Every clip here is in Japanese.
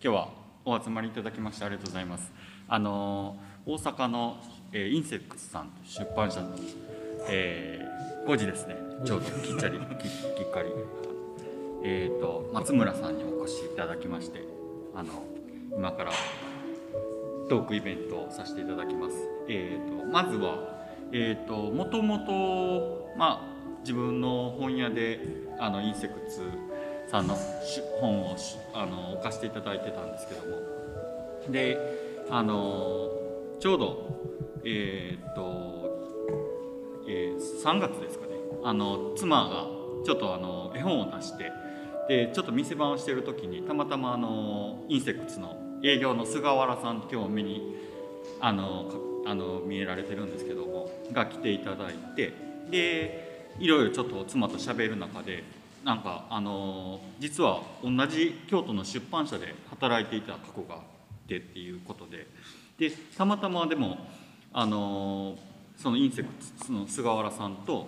今日はお集まりいただきましてありがとうございます。あの大阪の、えーインセックスさん出版社の、えー、5時ですね。ちょうどきっちゃりききっかり。えっ、と松村さんにお越しいただきまして、あの今からトークイベントをさせていただきます。えっ、とまずはえっ、ともともとまあ自分の本屋であのインセクツさんの本をあの置かせていただいてたんですけども。であのちょうどえーっと、えー3月ですかね。あの妻がちょっとあの絵本を出してでちょっと店番をしてる時にたまたまあのインセクツの営業の菅原さん今日目にあのあの見えられてるんですけどもが来ていただいてでいろいろちょっと妻と喋る中でなんかあの実は同じ京都の出版社で働いていた過去があってっていうことででたまたまでもあのそのインセクツの菅原さんと,、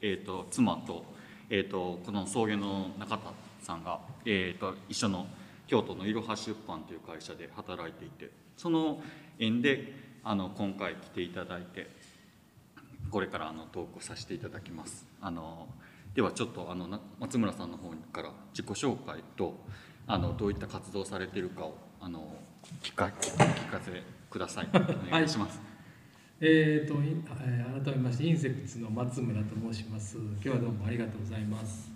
えー、と妻と,、えー、とこの送迎の中田さんが、えー、と一緒の京都のいろは出版という会社で働いていてその縁であの今回来ていただいてこれからあのトークをさせていただきます。あのではちょっとあのな松村さんの方から自己紹介とあのどういった活動をされているかをあの聞か聞かせください。お願いします。えーと、いえー改めましてインセクツの松村と申します。今日はどうもありがとうございます。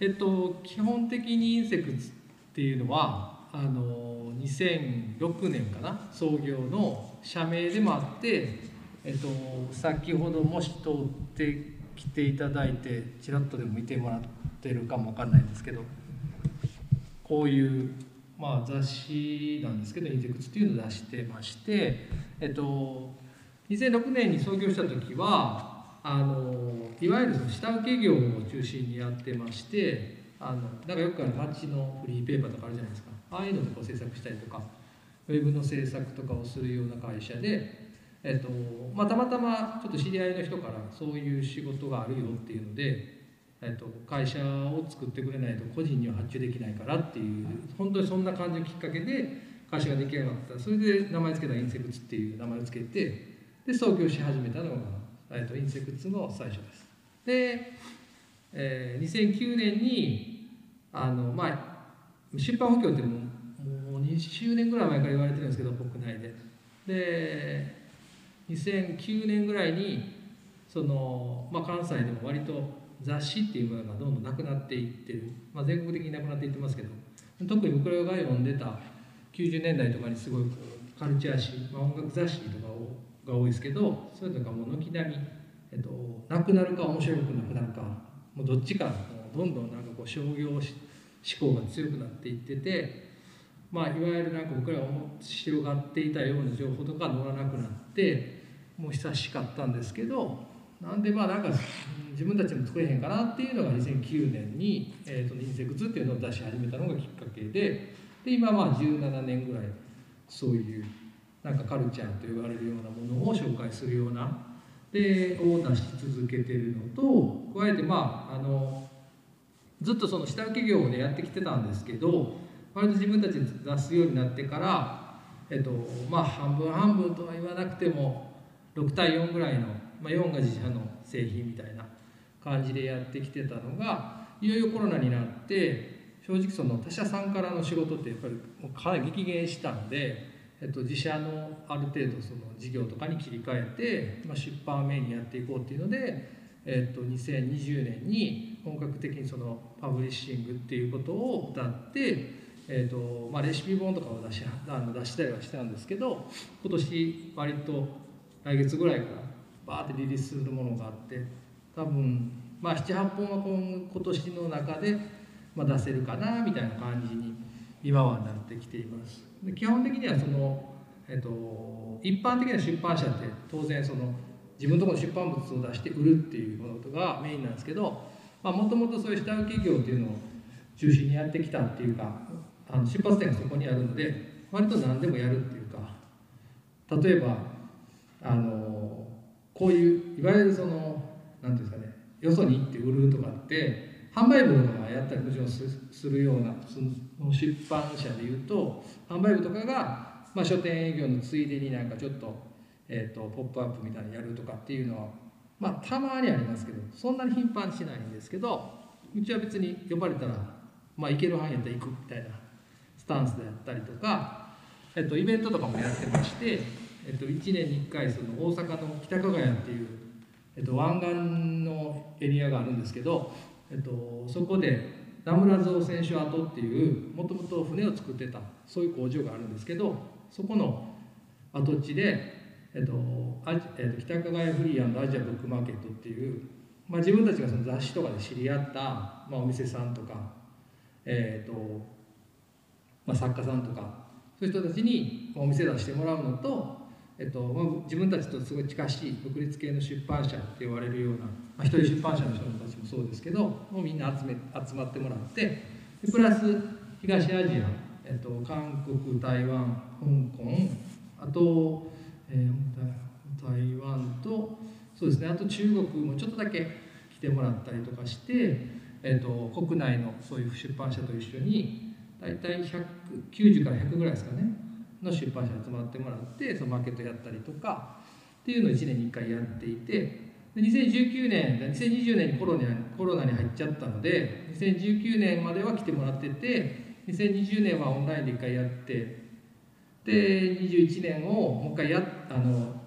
えっと基本的にインセクツっていうのはあの2006年かな？創業の社名でもあって、えっと先ほどもし通ってきていただいてちらっとでも見てもらってるかもわかんないんですけど、こういうまあ雑誌なんですけどインセクツっていうのを出してまして、えっと2006年に創業した時はあのいわゆるその下請け業を中心にやってましてあのなんかよくある街のフリーペーパーとかあるじゃないですか。ああいうのでこう制作したりとかウェブの制作とかをするような会社で、えっとまあ、たまたまちょっと知り合いの人からそういう仕事があるよっていうので、えっと、会社を作ってくれないと個人には発注できないからっていう本当にそんな感じのきっかけで会社が出来上がったそれで名前付けたインセクツっていう名前を付けてで創業し始めたのが、えっと、インセクツの最初です。で、えー2009年にあの、まあ、出版不況ってもうもう20年ぐらい前から言われてるんですけど国内で。で2009年ぐらいにその、まあ、関西でも割と雑誌っていうものがどんどんなくなっていってる、まあ、全国的になくなっていってますけど。特に僕らが読んでた90年代とかにすごいカルチャー誌、まあ、音楽雑誌とかをが多いですけどそういうのがもう軒並み、えっと、なくなるか面白くなくなるかもうどっちかもうどんどんなんかこう商業志向が強くなっていってて、まあ、いわゆるなんか僕らが思って広がっていたような情報とか乗らなくなってもう久しかったんですけどなんでまあなんか自分たちも作れへんかなっていうのが2009年に「えー、とインセクツ」っていうのを出し始めたのがきっかけでで今まあ17年ぐらいそういうなんかカルチャーと言われるようなものを紹介するようなでを出し続けてるのと加えてまああのずっとその下請け業でやってきてたんですけど割と自分たちで出すようになってから、えっとまあ、半分半分とは言わなくても6対4ぐらいの、まあ、4が自社の製品みたいな感じでやってきてたのがいよいよコロナになって正直その他社さんからの仕事ってやっぱりもうかなり激減したので、えっと、自社のある程度その事業とかに切り替えて、まあ、出版をメインにやっていこうっていうので、えっと、2020年に本格的にそのパブリッシングっていうことを歌って、えっとまあ、レシピ本とかを出しあの出したりはしたんですけど今年割と来月ぐらいからバーってリリースするものがあって多分、まあ、78本は今今年の中で、まあ、出せるかなみたいな感じに今はなってきています。で基本的にはその、えっと、一般的な出版社って当然その自分のところの出版物を出して売るっていうものがメインなんですけどもともとそういう下請け業っていうのを中心にやってきたっていうかあの出発点がそこにあるので割と何でもやるっていうか例えばあのこういういわゆるその何ていうんですかねよそに行って売るとかって販売部とかがやったりもちろんするようなその出版社でいうと販売部とかが、まあ、書店営業のついでになんかちょっと,、えーと、ポップアップみたいにやるとかっていうのはまあたまにありますけどそんなに頻繁にしないんですけどうちは別に呼ばれたらまあ行ける範囲やったら行くみたいなスタンスであったりとか、えっと、イベントとかもやってまして、えっと、1年に1回その大阪の北加賀屋っていう、えっと、湾岸のエリアがあるんですけどえっと、そこで名村造船所跡っていうもともと船を作ってたそういう工場があるんですけどそこの跡地で、えっとあえっと、北加賀屋フリーアジアブックマーケットっていう、まあ、自分たちがその雑誌とかで知り合った、まあ、お店さんとか、えっとまあ、作家さんとかそういう人たちにお店出してもらうのとえっとまあ、自分たちとすごい近しい独立系の出版社って言われるような、まあ、一人出版社の人たちもそうですけどもうみんな集め集まってもらってプラス東アジア、えっと、韓国台湾香港あと、えー、台湾とそうですねあと中国もちょっとだけ来てもらったりとかして、えっと、国内のそういう出版社と一緒に大体190から100ぐらいですかねの出版社に集まってもらってそのマーケットやったりとかっていうのを1年に1回やっていて2019年2020年にコロナコロナに入っちゃったので2019年までは来てもらってて2020年はオンラインで1回やってで21年をもう一回やあの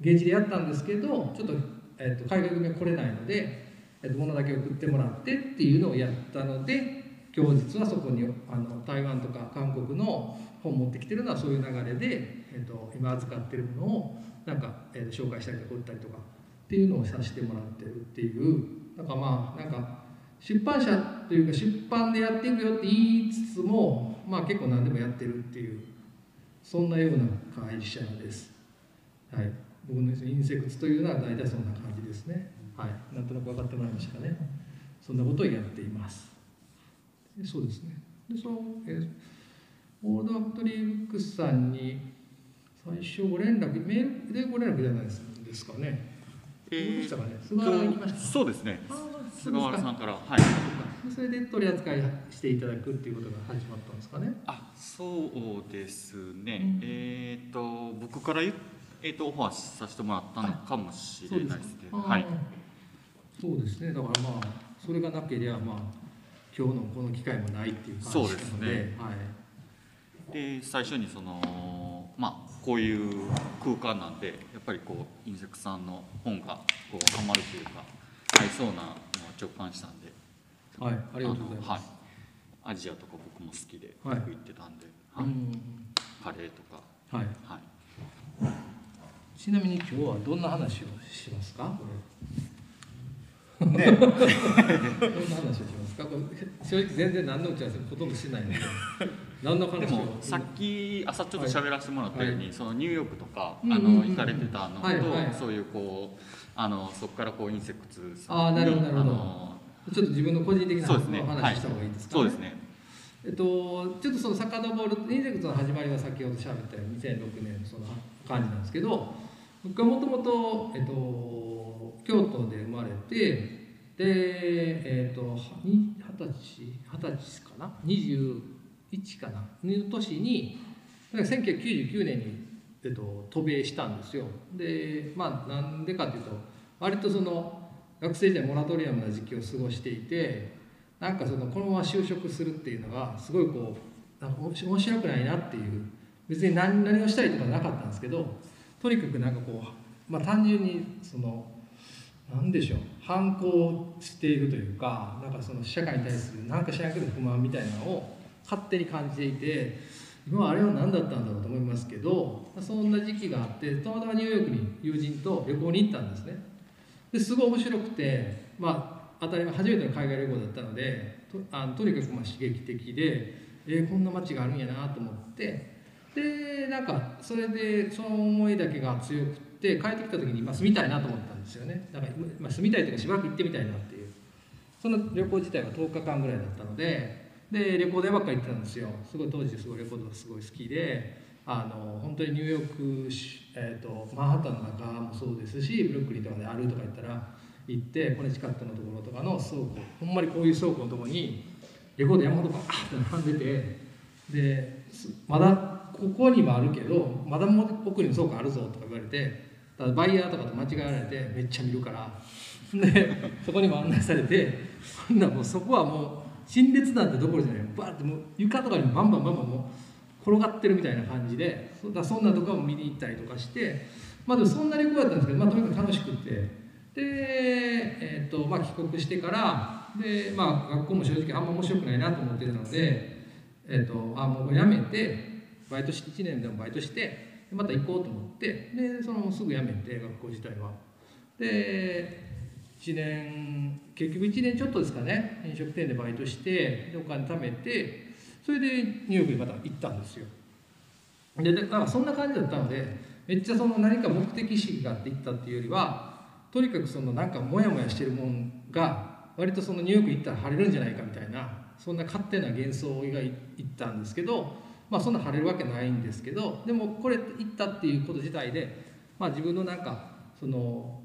現地でやったんですけどちょっと,、えーと、海外組は来れないので、えーと、物だけ送ってもらってっていうのをやったので今日実はそこにあの台湾とか韓国の本持ってきてるのはそういう流れで、えーと、今預かってるものをなんか、えー、紹介したりとか売ったりとかっていうのをさせてもらってるっていうなんかまあなんか出版社というか出版でやっていくよって言いつつもまあ結構何でもやってるっていうそんなような会社です。はい、僕のインセクツというのは大体そんな感じですね。はい、なんとなく分かってもらいましたかね。そんなことをやっています。そうですね。でそのえーオードアクトリーブックスさんに最初ご連絡メールでご連絡じゃないですかね。えー、したかね？菅原行きました。そうですね。菅原さんからはい。それで取り扱いしていただくっていうことが始まったんですかね。あ、そうですね。うん、えっ、ー、と僕からえっ、ー、とオファーさせてもらったのかもしれないですね。はい。そうですね。だからまあそれがなければまあ今日のこの機会もないっていう感じなので、そうですね。はい。で最初にそのまあこういう空間なんでやっぱりこうインセクさんの本がこうハマるというか合いそうなのを直感したんではいありがとうございます、はい、アジアとか僕も好きでよく行ってたんで、はい、カレーとか。はい、はい、ちなみに今日はどんな話をしますか？これ。ね。どんな話をしますか？正直全然何の打ち合わせもほとんどしてないので何の話でもさっき朝ちょっと喋らせてもらったように、はい、そのニューヨークとか、あの行かれてたのと、はいはい、そういうこうあのそこからこうインセクツあなるほどなるほど。ちょっと自分の個人的な話した方がいいですか、ね、そうですね。えっと、ちょっとその遡るインセクツの始まりは先ほど喋ったように2006年のその感じなんですけど僕はもともと、えっと、京都で生まれてでえっと二十歳二十歳かな？20 1かな。の年に1999年に、えっと、渡米したんですよ。でまあなんでかっていうと割とその学生時代モラトリアムな時期を過ごしていてなんかそのこのまま就職するっていうのがすごいこうなんか面白くないなっていう別に何何をしたいとかなかったんですけどとにかくなんかこうまあ単純にその何でしょう反抗しているというかなんかその社会に対する何かしらんけど不満みたいなのを勝手に感じていて今あれは何だったんだろうと思いますけどそんな時期があってたまたまニューヨークに友人と旅行に行ったんですね。ですごい面白くてまあ当たり前初めての海外旅行だったのでとあのとにかくまあ刺激的でえー、こんな街があるんやなと思って。でなんかそれでその思いだけが強くって帰ってきた時に、ま、住みたいなと思ったんですよね。だから、ま、住みたいというかしばらく行ってみたいなっていう。その旅行自体は10日間ぐらいだったのででレコード屋ばっかり行ってたんですよ。すごい当時すごいレコードがすごい好きであの本当にニューヨーク、えーと、マンハッタンの中もそうですしブルックリンとかであるとか言ったら行ってコネチカットのところとかの倉庫ほんまにこういう倉庫のとこにレコード山ほどバーって並んでてでまだここにもあるけどまだも奥に倉庫あるぞとか言われてだバイヤーとかと間違えられてめっちゃ見るから。でそこにも案内されてほんなもうそこはもう陳列なんてどころじゃないバーってもう床とかにバンバンバンバンもう転がってるみたいな感じでそだそんなとこも見に行ったりとかしてまあでもそんなにこうやったんですけど、まあ、とにかく楽しくてで、えーとまあ、帰国してからで、まあ、学校も正直あんま面白くないなと思ってるので、えー、とあもう辞めてバイトして1年でもバイトしてまた行こうと思ってでそのすぐ辞めて学校自体は。で1年結局1年ちょっとですかね。飲食店でバイトしてでお金貯めてそれでニューヨークにまた行ったんですよ。でだからそんな感じだったのでめっちゃその何か目的意識があって行ったっていうよりはとにかくそのなんかモヤモヤしてるもんが割とそのニューヨーク行ったら晴れるんじゃないかみたいなそんな勝手な幻想が行ったんですけどまあそんな晴れるわけないんですけどでもこれ行ったっていうこと自体でまあ自分のなんかその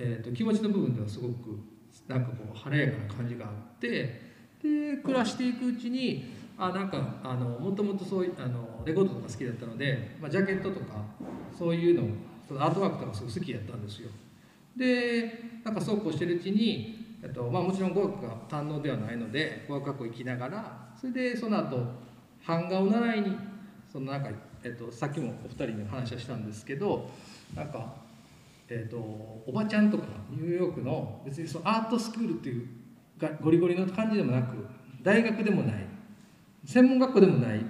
えーと、気持ちの部分ではすごくなんかこう晴れやかな感じがあってで暮らしていくうちにあなんかあのもともとそういあのレコードとか好きだったので、まあ、ジャケットとかそういうのそのアートワークとかすごく好きだったんですよ。でなんかそうこうしてるうちに、えっとまあ、もちろん語学が堪能ではないので語学学校行きながらそれでその後版画を習いにそのなんか、えっと、さっきもお二人に話はしたんですけどなんかえーと、おばちゃんとかニューヨークの別にそのアートスクールっていうがゴリゴリの感じでもなく大学でもない専門学校でもない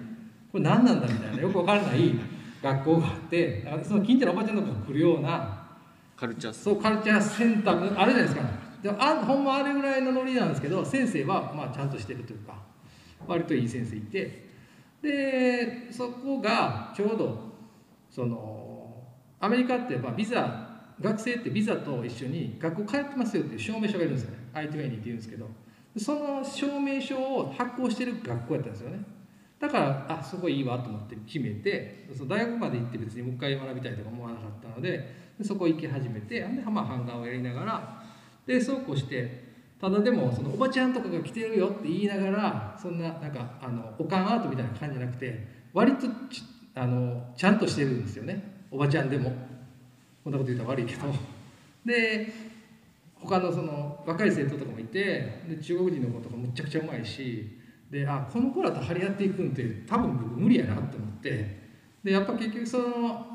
これ何なんだみたいなよくわからない 学校があってその近所のおばちゃんとかが来るようなカルチャーそうカルチャーセンターあるじゃないですか。でもあほんまあれぐらいのノリなんですけど先生はまあちゃんとしてるというか割といい先生いて。でそこがちょうどそのアメリカってまあビザ学生ってビザと一緒に学校通ってますよっていう証明書がいるんですよね。I-20 って言うんですけど。その証明書を発行してる学校やったんですよね。だからあそこいいわと思って決めてその大学まで行って別にもう一回学びたいとか思わなかったのでそこ行き始めてで、まあ、版画をやりながらでそうこうしてただでもそのおばちゃんとかが来てるよって言いながらそんななんかあのおかんアートみたいな感じじゃなくて割とちあのちゃんとしてるんですよね。おばちゃんでも。こんなこと言ったら悪いけど。で他のその若い生徒とかもいてで中国人の子とかむちゃくちゃうまいしであこの子らと張り合っていくんって多分僕無理やなって思って。でやっぱ結局その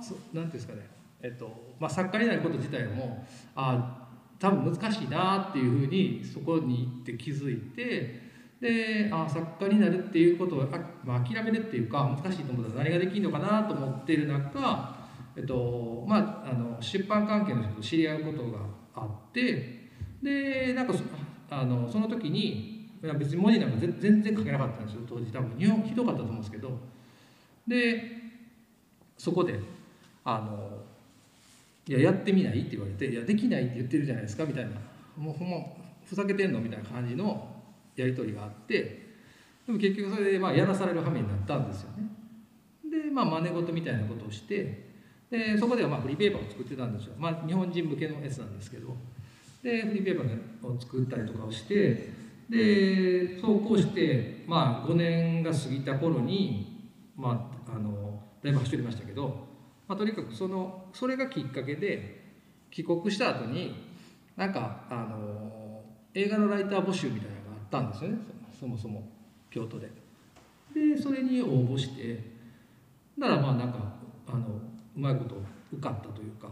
何ていうんですかね。えっとまあ、作家になること自体もあ多分難しいなっていうふうにそこに行って気づいてであ作家になるっていうことをあ、まあ、諦めるっていうか難しいと思ったら何ができるのかなと思っている中えっとまあ、あの出版関係の人と知り合うことがあってでなんかそあのその時に別に文字なんか全然書けなかったんですよ当時多分日本ひどかったと思うんですけどでそこであの「いややってみない?」って言われて「いやできないって言ってるじゃないですか」みたいな「もうほんまふざけてんの?」みたいな感じのやり取りがあってでも結局それでまあやらされる羽目になったんですよね。でまあ真似事みたいなことをしてでそこではまあフリーペーパーを作ってたんですよ、まあ、日本人向けのやつなんですけど。でフリーペーパーを作ったりとかをしてでそうこうして、まあ、5年が過ぎた頃に、まあ、あのだいぶ走りましたけど、まあ、とにかくそのそれがきっかけで帰国した後になんかあの映画のライター募集みたいなのがあったんですよね。そもそも京都で。でそれに応募してだからまあなんかあのうまいこと受かったというか。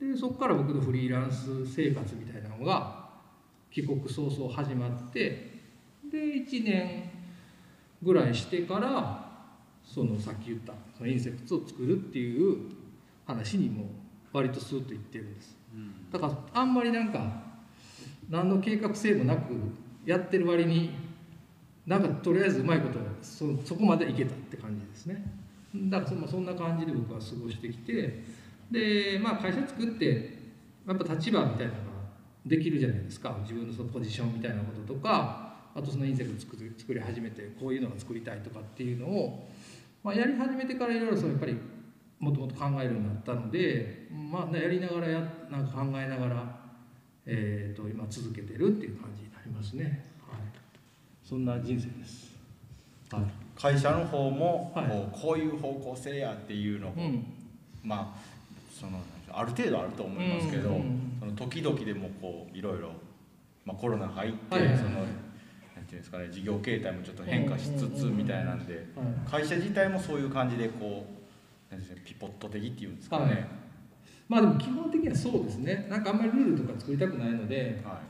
でそこから僕のフリーランス生活みたいなのが帰国早々始まって。で1年ぐらいしてからそのさっき言ったそのインセクツを作るっていう話にも割とスーッといってるんです。だからあんまりなんか何の計画性もなくやってる割になんかとりあえずうまいことそそこまでいけたって感じですね。だからそそんな感じで僕は過ごしてきてでまあ会社作ってやっぱ立場みたいなのができるじゃないですか。自分のそのポジションみたいなこととかあとそのインセク作作り始めてこういうのが作りたいとかっていうのを、まあ、やり始めてからいろいろやっぱりもともと考えるようになったので、まあ、やりながらやなんか考えながらえー、と今続けてるっていう感じになりますね、はい、そんな人生です、はい。会社の方もはい。こうこういう方向性やっていうのを、うん。まあそのある程度あると思いますけど、その時々でもこういろいろ、まあ、コロナ入って、そのなんていうんですかね事業形態もちょっと変化しつつみたいなんで、はい。会社自体もそういう感じでこうなんですかねピポット的っていうんですかね、はい。まあでも基本的にはそうですね。なんかあんまりルールとか作りたくないので、は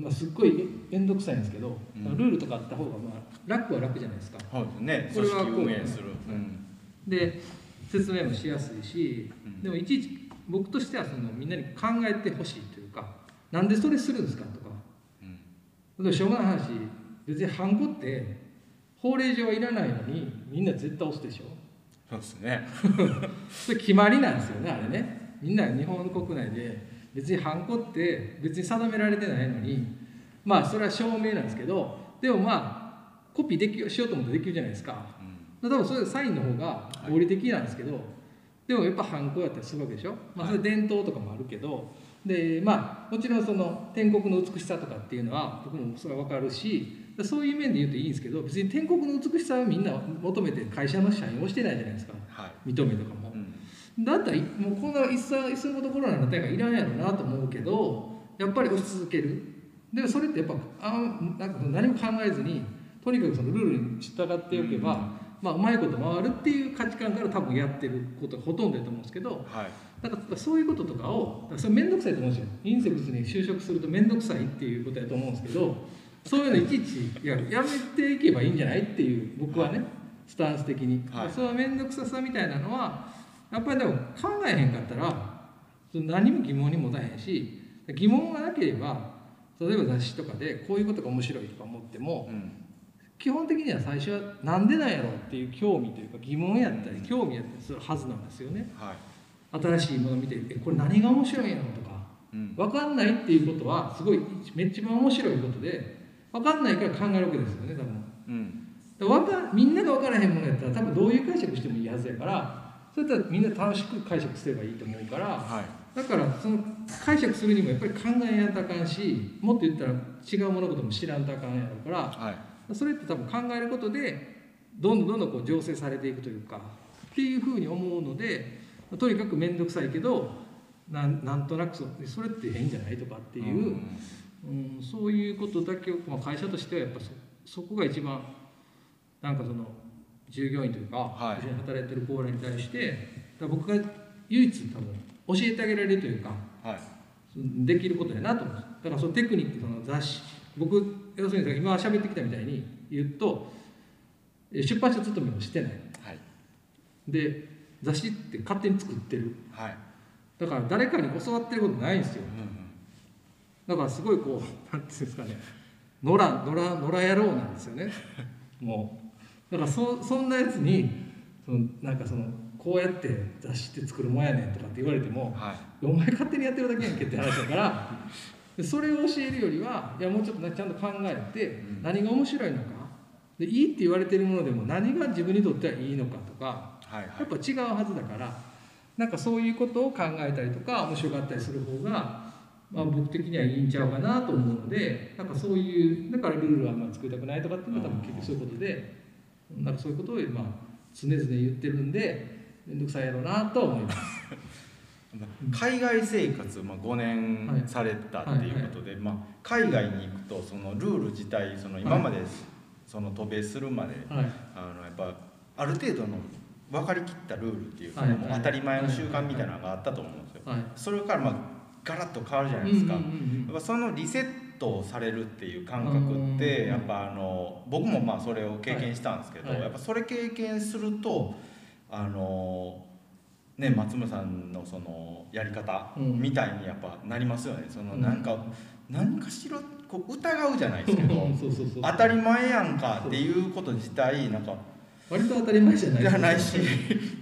まあ、すっごい面倒くさいんですけど、うん。ルールとかあった方がまあ楽は楽じゃないですか。い、そうですね。これは組織運営する、うん。で説明もしやすいしうん。でもいちいち僕としてはそのみんなに考えてほしいというかなんでそれするんですかとか。うん。しょうがない話別にハンコって法令上はいらないのにみんな絶対押すでしょ。そうですね。それ決まりなんですよねあれね。みんな日本国内で別にハンコって別に定められてないのにまあそれは証明なんですけどでもまあコピーできしようと思ってできるじゃないですか。うん。多分それサインの方が合理的なんですけど、でもやっぱハンコやったりするわけでしょ、まあ、それ伝統とかもあるけど、でまあもちろんその天国の美しさとかっていうのは僕もそれは分かるしそういう面で言うといいんですけど別に天国の美しさはみんな求めて会社の社員をしてないじゃないですか。はい、認めとかも。う。んだったらいもうこんないっそいっそのことコロナの大会いらんやろなと思うけどやっぱり押し続ける。でもそれってやっぱあなんか何も考えずにとにかくそのルールに従っておけば、まあ、うまいこと回るっていう価値観から多分やってることがほとんどだと思うんですけどはい。だからそういうこととかをそれ面倒くさいと思うんですよインセクツに就職すると面倒くさいっていうことやと思うんですけどそういうのいちいちいややめていけばいいんじゃないっていう僕はねスタンス的に、はい。その面倒くささみたいなのはやっぱりでも考えへんかったら何も疑問に持たへんし疑問がなければ例えば雑誌とかでこういうことが面白いとか思ってもうん。基本的には最初はなんでなんやろうっていう興味というか疑問やったり興味やったりするはずなんですよね。はい。新しいものを見てえこれ何が面白いんやろとかうん。分かんないっていうことはすごいめっちゃ面白いことで分かんないから考えるわけですよね多分。うん。かみんなが分からへんものやったら多分どういう解釈してもいいはずやからそれやったらみんな楽しく解釈すればいいと思うからはい。だからその解釈するにもやっぱり考えやんとあかんしもっと言ったら違う物事も知らんとあかんやろうからはい。それって多分考えることでどんどんどんどんこう醸成されていくというかっていうふうに思うのでとにかく面倒くさいけどなんなんとなくそそれって変じゃないとかっていう、うん。うん、そういうことだけを、まあ、会社としてはやっぱそそこが一番なんかその従業員というか、はい。一緒に働いてる子らに対して僕が唯一多分教えてあげられるというかはい。できることやなと思うんです。だからそのテクニックその雑誌僕要するに今喋ってきたみたいに言うとえ出版社勤めもしてない。はい。で雑誌って勝手に作ってる。はい。だから誰かに教わってることないんですよ。うん。だからすごいこうなんていうんですかね。野良野良野良野郎なんですよね。もうだからそそんなやつにそのなんかそのこうやって雑誌って作るもんやねんとかって言われてもはい。お前勝手にやってるだけやんけって話だからでそれを教えるよりはいやもうちょっとなちゃんと考えてうん。何が面白いのかでいいって言われてるものでも何が自分にとってはいいのかとかはいやっぱ違うはずだからなんかそういうことを考えたりとか面白かったりする方が、まあ、僕的にはいいんちゃうかなと思うのでなんかそういうだからルールはあんまり作りたくないとかっていうのは多分結局そういうことでなんかそういうことをまあ常々言ってるんで面倒くさいやろうなとは思います。海外生活、まあ、5はい年されたっていうことで、まあ、海外に行くとそのルール自体その今までその渡米するまではい。あのやっぱある程度の分かりきったルールっていうか、はいもう当たり前の習慣みたいなのがあったと思うんですよ。はいそれからまあガラッと変わるじゃないですか。そのリセットをされるっていう感覚ってうん。やっぱあの僕もまあそれを経験したんですけど、はい。やっぱそれ経験するとあのね松村さんのそのやり方うん。みたいにやっぱなりますよね。そのうん。なんか何かしらこう疑うじゃないですけど 当たり前やんかっていうこと自体なんか割と当たり前じゃない。じゃないし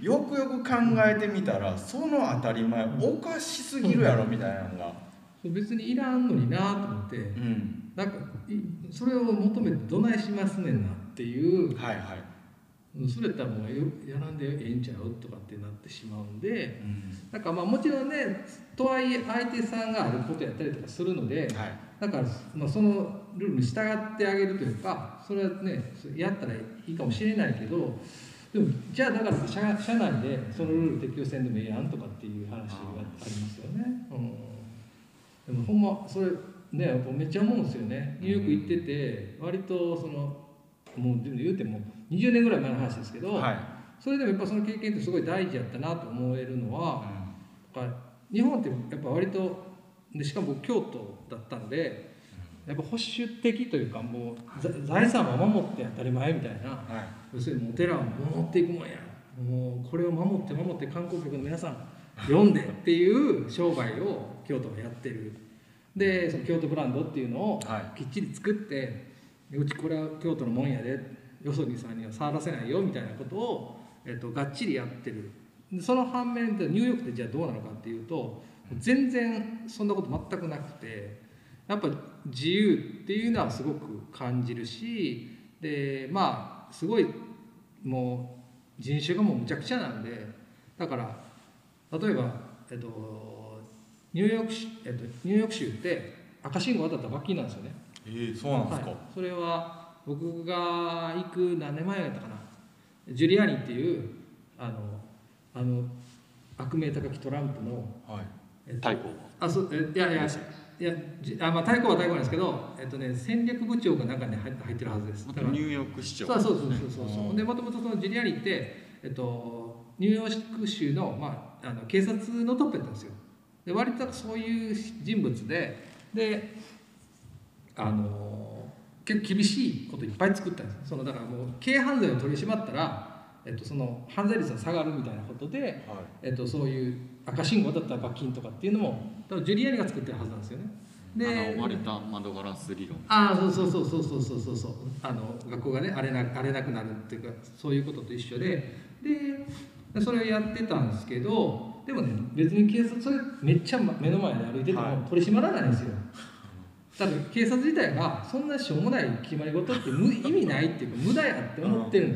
よくよく考えてみたらその当たり前おかしすぎるやろみたいなのが。別にいらんのになと思ってうん。なんかいそれを求めてどないしますねんなっていうはいはい。うんそれやったらもうやらんでええんちゃうとかってなってしまうんでうん。なんかまあもちろんねとはいえ相手さんがあることやったりとかするのではい。だから、まあ、そのルールに従ってあげるというかそれはねやったらいいかもしれないけどでもじゃあだから社社内でそのルール適用せんでもええやんとかっていう話がありますよね。うん、でもほんまそれねやっぱめっちゃ思うんですよね。ニューヨーク行ってて割とそのもう言うても20年ぐらい前の話ですけど、はい。それでもやっぱその経験ってすごい大事やったなと思えるのは、やっぱ日本ってやっぱ割とでしかも僕京都だったんでやっぱ保守的というかもうざ財産は守って当たり前みたいな。はい。要するにお寺は守っていくもんや。もうこれを守って守って観光客の皆さん読んでっていう商売を京都はやってる。でその京都ブランドっていうのをはい。きっちり作ってうちこれは京都のもんやでよそにさんには触らせないよみたいなことを、えっと、がっちりやってる。でその反面でニューヨークってじゃあどうなのかっていうと全然そんなこと全くなくてやっぱ自由っていうのはすごく感じるしでまあすごいもう人種がもうむちゃくちゃなんでだから例えば、えっと、ニューヨーク州、えっと、ニューヨーク州って赤信号渡ったら罰金なんですよね。えー、そうなんですか、はい、それは僕が行く何年前やったかな。ジュリアーニっていうあのあの悪名高きトランプの、はい。えっと太鼓あそうえいやいやいやじあ、まあ、太鼓は太鼓なんですけど、えっとね、戦略部長が中に入入ってるはずです。だからニューヨーク市長。そうそうそうそうそう。そううんでもともとそのジュリアーニって、えっと、ニューヨーク州の,、まあ、あの警察のトップやったんですよで割とそういう人物でであの結構厳しいこといっぱい作ったんですそのだからもう軽犯罪を取り締まったら、えっと、その犯罪率が下がるみたいなことで、はい、えっと、そういう赤信号だったら罰金とかっていうのも多分ジュリアニが作ってるはずなんですよね。で割れた窓ガラス理論。ああそうそうそうそうそうそうそう。あの学校がね荒れな荒れなくなるっていうかそういうことと一緒で。でそれをやってたんですけどでもね別に警察それめっちゃ目の前で歩いててはい。も取り締まらないんですよ、だから警察自体がそんなしょうもない決まり事って無意味ないっていうか無駄やって思ってるの、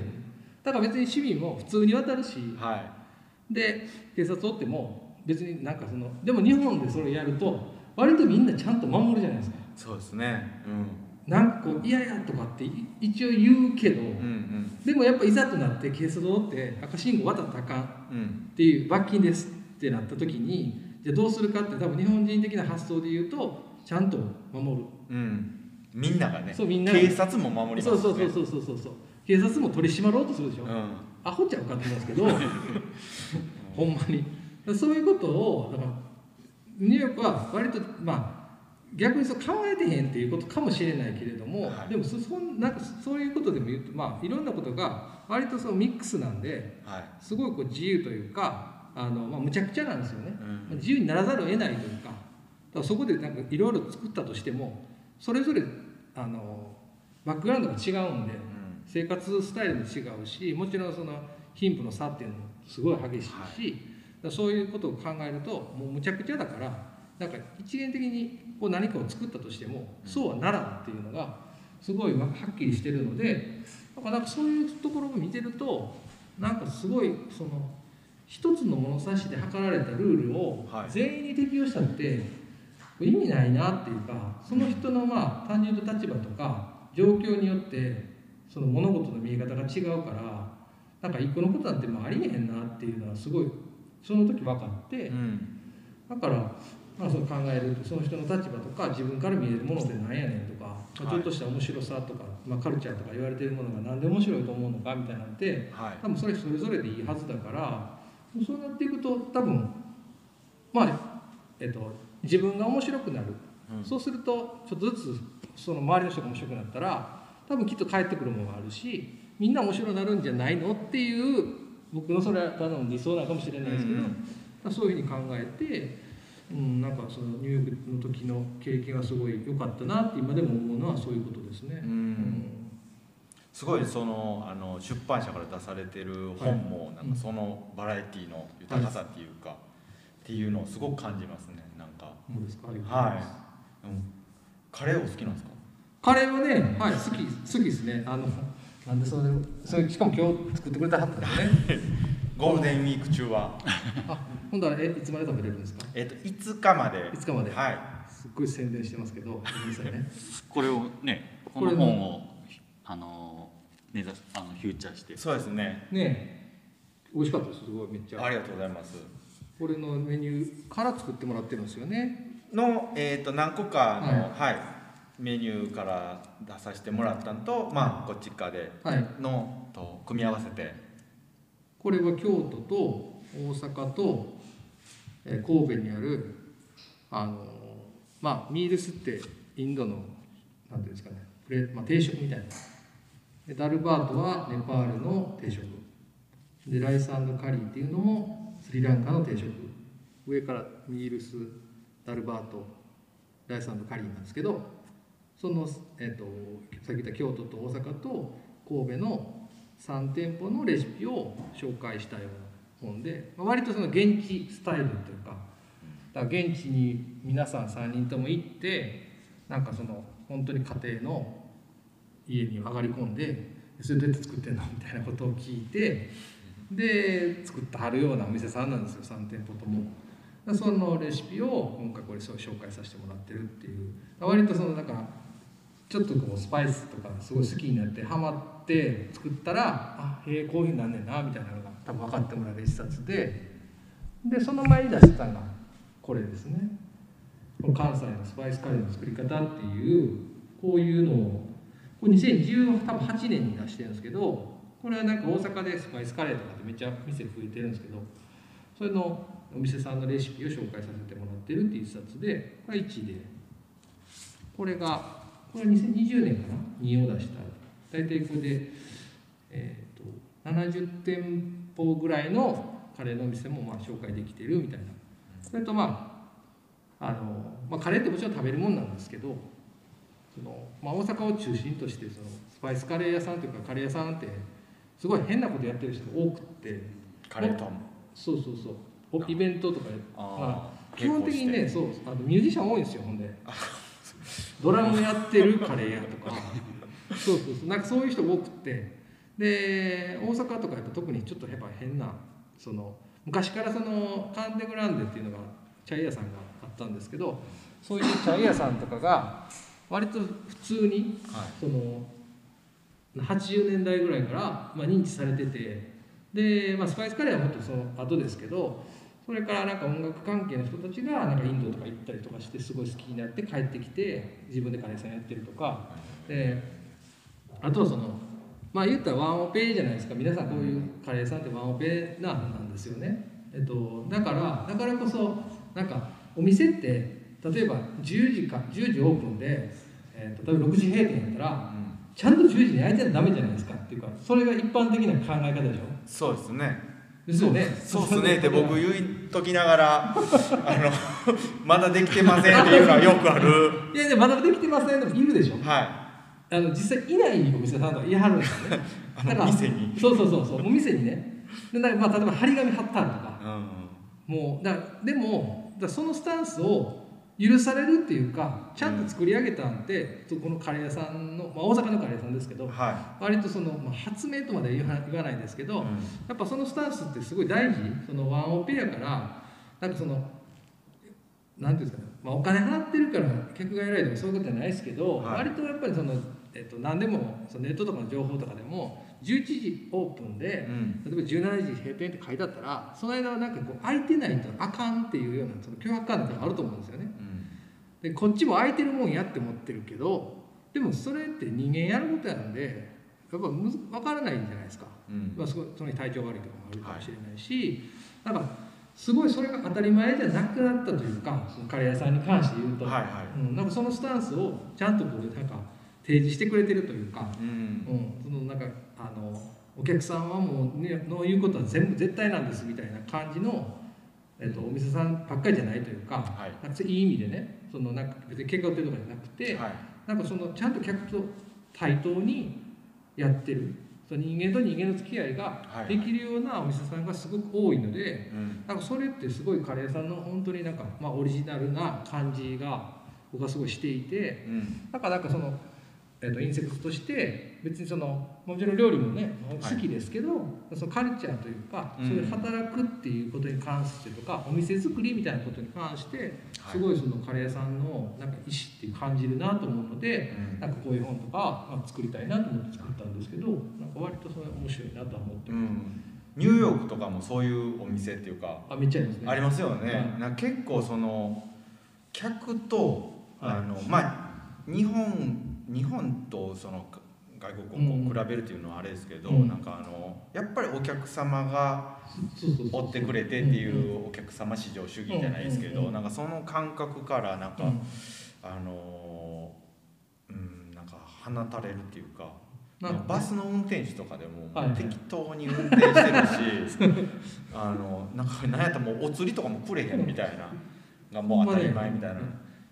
だから別に市民も普通に渡るし。はい。で警察おっても別になんかそのでも日本でそれをやると割とみんなちゃんと守るじゃないですか。そうですね。うん。なんかこう「いやいや」とかってい一応言うけど、うんうん。でもやっぱいざとなって警察をって赤信号渡ったらあかんっうん。ていう罰金ですってなった時にじゃあどうするかって多分日本人的な発想で言うとちゃんと守る。うん。みんながねそうみんなが。警察も守りますね。そうそうそうそうそうそう警察も取り締まろうとするでしょ、うん。アホちゃうかと思うんですけど ほんまに。そういうことをだからニューヨークは割とまあ逆にそう考えてへんっていうことかもしれないけれども、はい。でもそそんなんかそういうことでも言うとまあいろんなことが割とそのミックスなんではい。すごいこう自由というかあの、まあ、むちゃくちゃなんですよね、うん。自由にならざるを得ないというかだからそこでなんかいろいろ作ったとしてもそれぞれあのバックグラウンドが違うんでうん。生活スタイルも違うしもちろんその貧富の差っていうのもすごい激しいし、だからそういうことを考えるともうむちゃくちゃだからなんか一元的にこう何かを作ったとしてもそうはならんっていうのがすごいはっきりしてるのでだからなんかそういうところを見てるとなんかすごいその一つの物差しで測られたルールをはい。全員に適用したって意味ないなっていうかその人のまあ単純な立場とか状況によってその物事の見え方が違うからなんか一個のことなんてもうありえへんなっていうのはすごいその時分かってうん。だから、まあ、そう考えるとその人の立場とか自分から見えるものって何やねんとか、まあちょっとした面白さとか、まあ、カルチャーとか言われてるものが何で面白いと思うのかみたいなんてはい。多分それそれぞれでいいはずだからそうなっていくと多分まあえっと自分が面白くなる、うん。そうするとちょっとずつその周りの人が面白くなったら多分きっと帰ってくるものがあるしみんな面白くなるんじゃないのっていう僕のそれはただの理想なのかもしれないですけど、うん。まあそういうふうに考えて、うん、なんかそのニューヨークの時の経験がすごい良かったなって今でも思うのはそういうことですね。ううんんすごいそのあの出版社から出されてる本もなんかそのバラエティの豊かさっていうか、っていうのをすごく感じますねなんか。そうですか。ありがとうございます。はい、うん、カレーお好きなんですか？カレーはね、はい、好き好きですね。あのなんでそれそれしかも今日作ってくれたはったね。ゴールデンウィーク中は。あほんだらえいつまで食べれるんですか？えっと5日まで。5日まで。はい。すっごい宣伝してますけどごめんなさいね。これをねこの本をあの目指あのフューチャーして。そうですね。ね。え美味しかったです。すごいめっちゃ。ありがとうございます。これのメニューから作ってもらってるんですよね。の、えー、と何個かの、ははい。メニューから出させてもらったのと、まあこっち側ではい。のと組み合わせて。これは京都と大阪と、えー神戸にあるあのまあミールスってインドのなんていうんですかね。プレ、まあ、定食みたいなでダルバートはネパールの定食。でライスカリーっていうのもスリランカの定食。上からミールスダルバートライスカリーなんですけどその、えー、とさっき言った京都と大阪と神戸の3店舗のレシピを紹介したような本で、まあ、割とその現地スタイルというかだから現地に皆さん3人とも行ってなんかその本当に家庭の家に上がり込んでそれどうやって作ってんのみたいなことを聞いてで作ってはるようなお店さんなんですよ3店舗とも。そのレシピを今回これ紹介させてもらってるっていう。割とそのなんかちょっとこうスパイスとかすごい好きになってハマって作ったらあへえこういうふうになんねんなみたいなのが多分分かってもらえる一冊で。でその前に出したのがこれですね。関西のスパイスカレーの作り方っていうこういうのをこれ2018年に出してるんですけどこれはなんか大阪でスパイスカレーとかってめっちゃ店増えてるんですけどそれのお店さんのレシピを紹介させてもらってるっていう一冊でこれ1でこれがこれ2020年かな？2を出した。大体これで、えー、と70店舗ぐらいのカレーのお店もまあ紹介できてるみたいな。それとまああの、まあ、カレーってもちろん食べるもんなんですけどその、まあ、大阪を中心としてそのスパイスカレー屋さんというかカレー屋さんってすごい変なことやってる人が多くって。カレートンそうそうそう。おイベントとかであー。基本的にねそうあのミュージシャン多いんですよほんで。ドラムやってるカレー屋とか。そう。そうそうなんかそういう人多くって。で大阪とかやと特にちょっとやっぱ変なその昔からそのカンデグランデっていうのがチャイ屋さんがあったんですけどそういうチャイ屋さんとかが割と普通にはい。その80年代ぐらいから、まあ、認知されててで、まあ、スパイスカレーはもっとその後ですけどそれからなんか音楽関係の人たちがなんかインドとか行ったりとかしてすごい好きになって帰ってきて自分でカレーさんやってるとか。であとはそのまあ言ったらワンオペじゃないですか。皆さんこういうカレーさんってワンオペなんなんですよね、えっと、だからだからこそなんかお店って例えば10時か10時オープンで、えー、例えば6時閉店やったらうん。ちゃんと10時に開いてダメじゃないですかっていうかそれが一般的な考え方でしょ？そうですね。ですよね。そうですね。って僕言いときながらあの まだできてませんっていうのはよくある。いやでもまだできてませんでもいるでしょ。はあの実際いないお店さんとか言いはるんですよね。あの店に。そうそうそうそうお店にね。でなんかまあ例えば張り紙貼ったりとか。い、うん。もうだからでもだからそのスタンスを許されるっていうかちゃんと作り上げたんで、このカレー屋さんの、まあ、大阪のカレー屋さんですけどは割とその、まあ、発明とまでは言わないですけい、ど、うん。やっぱそのスタンスってすごい大事。そのワンオペやからなんかそのなんていうんですかね、まあ、お金払ってるから客が偉いとかそういうことじゃないですけど、はい。割とやっぱりその、えっと、何でもそのネットとかの情報とかでも11時オープンでうん。例えば17時閉店って書いてあったらその間はなんかこう空いてないとあかんっていうようなその脅迫感とかあると思うんですよね。うんでこっちも空いてるもんやって思ってるけどでもそれって人間やることなんでやっぱむず分からないじゃないですか。うん。まあ、その体調悪いとかもあるかもしれないし、なんかすごいそれが当たり前じゃなくなったというかそのカレー屋さんに関して言うと、はいはい。うん、なんかそのスタンスをちゃんとこうなんか提示してくれてるというか、うん。うん、そのなんかあのお客さんはもう、ね、の言うことは全部絶対なんですみたいな感じの、えっと、お店さんばっかりじゃないというか,、はい。いい意味でねそのなんか別に喧嘩売ってるとかじゃなくて、はい。なんかそのちゃんと客と対等にやってる。その人間と人間の付き合いがはい。できるようなお店さんがすごく多いので、うん。なんかそれってすごいカレー屋さんの本当になんか、まあ、オリジナルな感じが僕はすごいしていてうん。なんかなんかその、えー、とインセクトとして別にそのもちろん料理もねはい好きですけど、そのカルチャーというか、うん。そういう働くっていうことに関してとかお店作りみたいなことに関してはい。すごいそのカレー屋さんのなんか意思っていう感じるなと思うので。うん。なんかこういう本とか、まあ、作りたいなと思って作ったんですけどなんか割とそれ面白いなとは思ってます、うん、ニューヨークとかもそういうお店っていうかあめっちゃありますね。ありますよね、はい。な結構その客とあの、まあ日本日本とその外国をこう比べるっていうのはあれですけど、うん。なんかあのやっぱりお客様が追ってくれてっていうお客様至上主義じゃないですけど、うんうんうん。なんかその感覚からなんか、うん。あのうんなんか放たれるっていうか。バスの運転手とかでもはいはい。適当に運転してるし、あのなんかなんやったらもうお釣りとかもくれへんみたいながもう当たり前みたいな、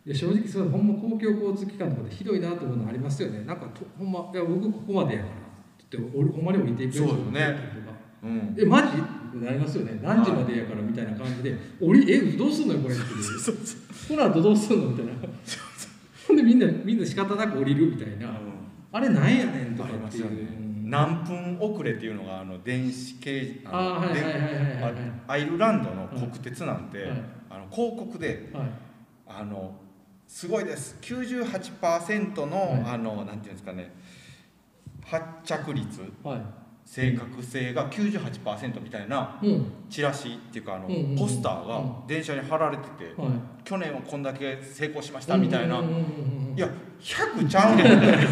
いや正直それほんま公共交通機関とかでひどいなと思うのありますよね。なんかとほんまいや僕ここまでやからって言って俺ほんまに降りていくよね。とかうん、えマジ？ってなりますよね。何時までやからみたいな感じで「降りえどうすんのよこれ」っていう。この後どうすんのみたいな。ほんでみんなみんな仕方なく降りるみたいな。あれなんやねんとあかっていう。ね。うん。何分遅れっていうのがあの電子系あーはいはいはいはいはい。はいあアイルランドの国鉄なんて、はい。あの広告ではい。あのすごいです。98%の、はい。あのなんていうんですかね。発着率。はい。正確性が98%みたいなうん。チラシっていうかあの、うんポスターが電車に貼られてて、はい。去年はこんだけ成功しましたみたいな、いや100ちゃうねん。みたいな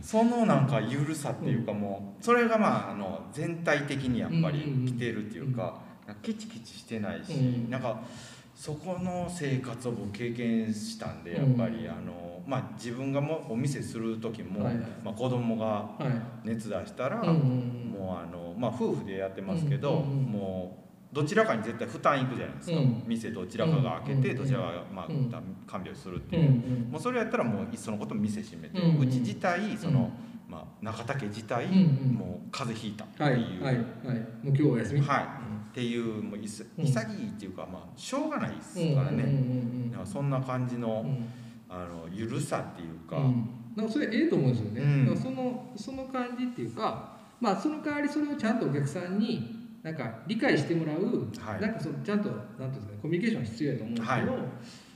そのなんかゆるさっていうかもうそれがまああの全体的にやっぱり来てるっていうか,、なんかキチキチしてないし、うん。なんかそこの生活を僕経験したんでやっぱり、あのまあ自分がもうお店する時も、はい。はいまあ、子供がはい。熱出したら、うんうんうん。もうあのまあ夫婦でやってますけど、うんうんうんもうどちらかに絶対負担いくじゃないですか、うん。店どちらかが開けて、うんどちらかがまあ、うん。看病するっていう、うんうん。もうそれやったらもういっそのこと店閉めて、うんうんち自体その、うん。まあ、中田家自体、うんうん。もう風邪ひいたってはいいう、はいはいもう今日お休み。はいっていうもういすうん。潔いっていうか、まあしょうがないですうんからね、そんな感じの,、うん。あのゆるさっていうか、うん。なんかそれええと思うんですよね、うん。だからそのその感じっていうかまあその代わりそれをちゃんとお客さんになんか理解してもらう、はい。なんかそのちゃんとなんていうんですかねコミュニケーションが必要やと思うんですけど、はい。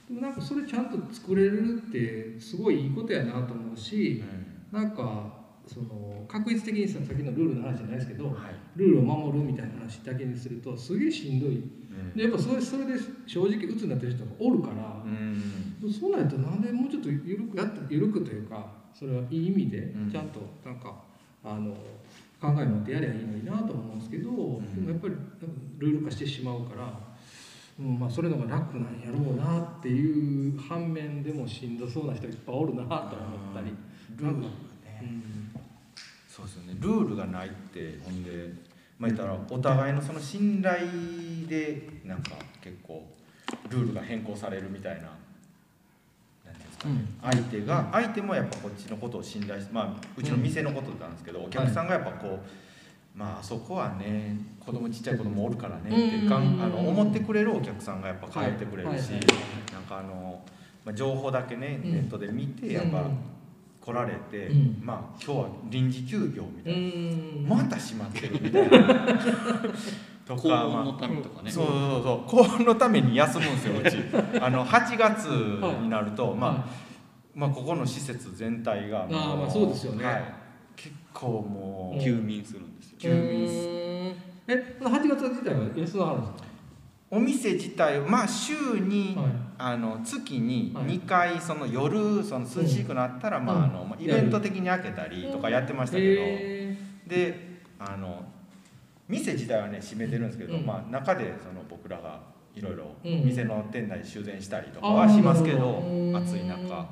でもなんかそれちゃんと作れるってすごいいいことやなと思うしなんかその確率的にささっきのルールの話じゃないですけどはい。ルールを守るみたいな話だけにするとすげえしんどい。うん。でやっぱそれそれで正直鬱になってる人がおるからう、ん。そうなんやったらなんでもうちょっと緩くやった緩くというかそれはいい意味でうん。ちゃんとなんか、あの考え持ってやればいいのになと思うんですけど、ん。でもやっぱりルール化してしまうから、うんまあ、それの方が楽なんやろうなっていう反面でもしんどそうな人いっぱいおるなと思ったり。ルールね。うんそうですよね。ルールがないってほんでまあ言ったらお互いのその信頼でなんか結構ルールが変更されるみたいなうんですかね、相手が相手もやっぱこっちのことを信頼しまあうちの店のことなんですけど、お客さんがやっぱこう、まああそこはね子供ちっちゃい子供おるからねってかんうんあの思ってくれるお客さんがやっぱ帰ってくれるし、はいはいはいなんかあの、まあ、情報だけねうん。ネットで見てやっぱ来られて、うん。まあ今日は臨時休業みたういん。な、また閉まってるみたいな。と高か、温のまためとかね、あ、そうそうそう高温のために休むんですようち。あの8月になると、まあまあここの施設全体がもあーまあそうですよね。はい、結構もう休眠するんですよ。休眠うんえこの8月自体は安野原ですか？お店自体まあ週に、はい。あの月にはい。2回その夜その涼しくなったら、まああのまあイベント的に開けたりとかやってましたけど、へであの店自体はね閉めてるんですけど、うん。まあ、中でその僕らがいろいろうん。店の店内修繕したりとーかはしますけど暑い中。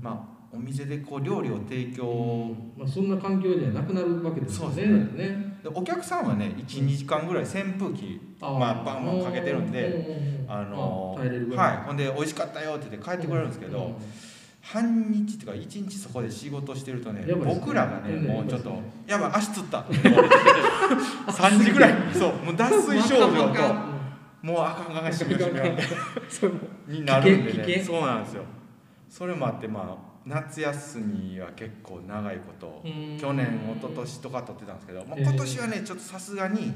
まあお店でこう料理を提供、まあ、そんな環境にはなくなるわけですよね。そうですねお客さんはね12時間ぐらい扇風機まあバンバンかけてるんでであのはい。ほんで美味しかったよって言って帰ってくれるんですけど、半日っていうか一日そこで仕事してるとね僕らがねうんもうちょっとやばい「やばい足つった」3時ぐらい。にそう。もう脱水症状ともうあかんあかん。しめしめになるんで危ねそうなんですよ。それもあってまあ夏休みは結構長いことうん。去年一昨年とか取ってたんですけど、まあ、ええ。今年はねちょっとさすがに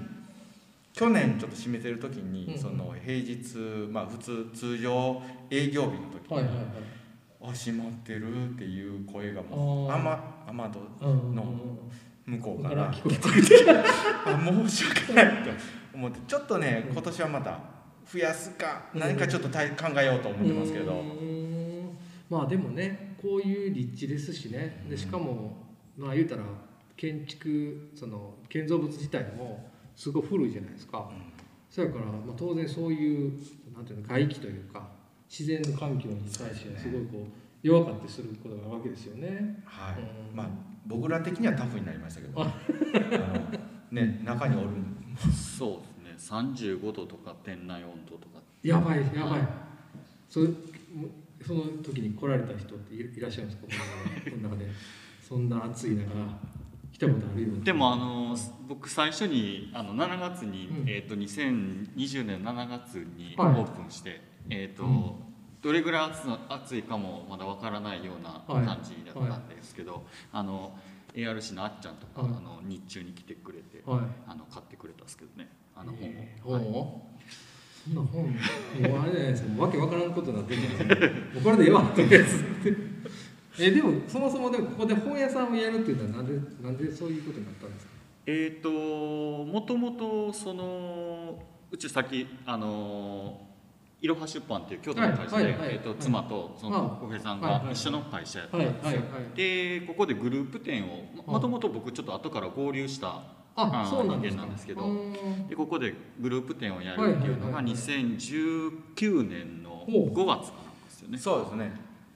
去年ちょっと締めてる時に、うん。その平日まあ普通通常営業日の時に、はいはいはい。あ閉まってるっていう声がもうあー。あま雨戸の向こうから聞こえて あ申し訳ないと思ってちょっとねうん。今年はまた増やすかうん。何かちょっと考えようと思ってますけど、まあでもねこういう立地ですしね。でしかもまあ言うたら建築その建造物自体もすごい古いじゃないですか。そやから、まあ、当然そういうなんていうの外気というか自然の環境に対してはすごいこう弱かったりすることがあるわけですよね。はい、うん。まあ僕ら的にはタフになりましたけど。あ。あのね 中におる。そうですね。35度とか店内温度とか。やばいやばい。そもその時に来られた人っていいらっしゃるんですか？この中で。そんな暑い中来たことあるよでもあの僕最初にあの7月に、うん。えー、と2020年7月にオはい。ープンして、えーとうん。どれぐらい暑いかもまだわからないようなはい。感じだったんですけど、あの ARC のあっちゃんとか、はいあの日中に来てくれて、はい。あの買ってくれたんですけどね。あの本を、えーそん。な本もうあれじゃないですか。わけわからんことになってるんですよもうこれでええわとりあえず。えでもそもそもでもここで本屋さんをやるっていうのはなんでなんでそういうことになったんですか？えー、ともともとそのうち先あのいろは出版っていう京都の会社で、はいはいはいえー、と妻とその小平さんが一緒の会社やったんはいですよ、はいはいでここでグループ展をもともと僕ちょっと後から合流したああそうなんですか。人間なんですけど。うーん。でここでグループ展をやるっていうのがはいはいはいはい。2019年のほう5月かなんですよね。そうですね。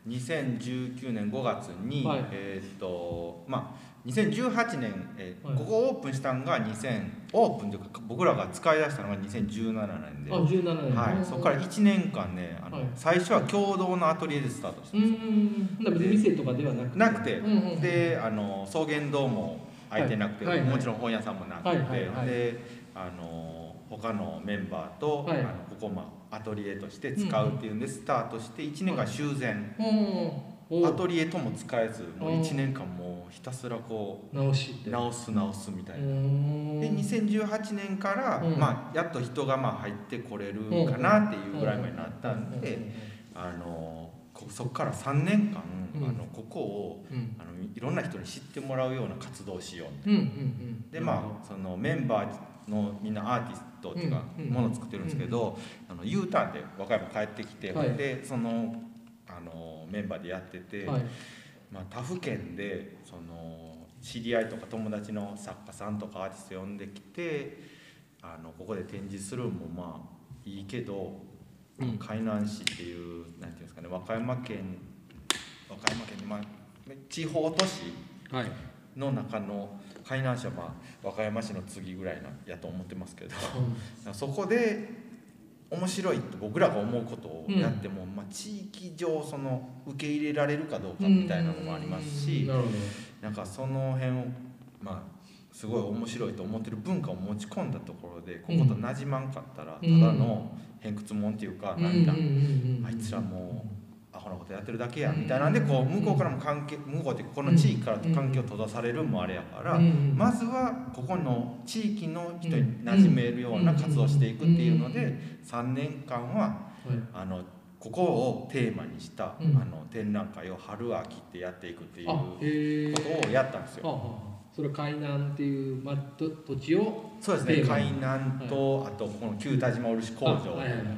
2019年5月に、はい。えーっとまあ2018年、えーはい。ここオープンしたのが2000オープンというか僕らが使い出したのが2017年で、あ17年。はい、そこから1年間ねあの、はい。最初は共同のアトリエでスタートしたうんですよ、んだから別に店とかではなくて。なくて。うんうんうん。であの草原堂も空いてなくて、はいはい。はいもちろん本屋さんもなくて、であの他のメンバーと、はい。あのここまあアトリエとして使うっていうんでスタートして1年間修繕、アトリエとも使えずもう1年間もうひたすらこ直し直す直すみたいな。でで2018年から、うん。まあ、やっと人がまあ入ってこれるかなっていうぐらいまでなったんで、あのこそこから3年間、うん。あのここをうん。あのいろんな人に知ってもらうような活動をしようでまあそのメンバーのみんなアーティストっていうかものを作ってるんですけど、あの U ターンで和歌山帰ってきて、はい。でそのあのメンバーでやってて、はい。まあ、他府県でその知り合いとか友達の作家さんとかアーティスト呼んできてあのここで展示するのもまあいいけど、うん海南市っていうなんていうんですかね和歌山県和歌山県の、まあ、地方都市はいの中の海南市はまあ和歌山市の次ぐらいなやと思ってますけどそこで面白いって僕らが思うことをやっても、まあ、地域上その受け入れられるかどうかみたいなのもありますしなるほど。なんかその辺をまあすごい面白いと思ってる文化を持ち込んだところでここと馴染まんかったらただの偏屈もんっていうかなんだあいつらもうアホなことやってるだけやみたいなんでこう向こうからも関係向こうってこの地域から関係を閉ざされるんもあれやからまずはここの地域の人に馴染めるような活動をしていくっていうので3年間ははい。あのここをテーマにしたあうん。の展覧会を春秋ってやっていくっていうあことをやったんですよ。それは海南っていう、まあ、と土地をそうですね海南とあとこの旧田島漆工場。あはいはいはいあなる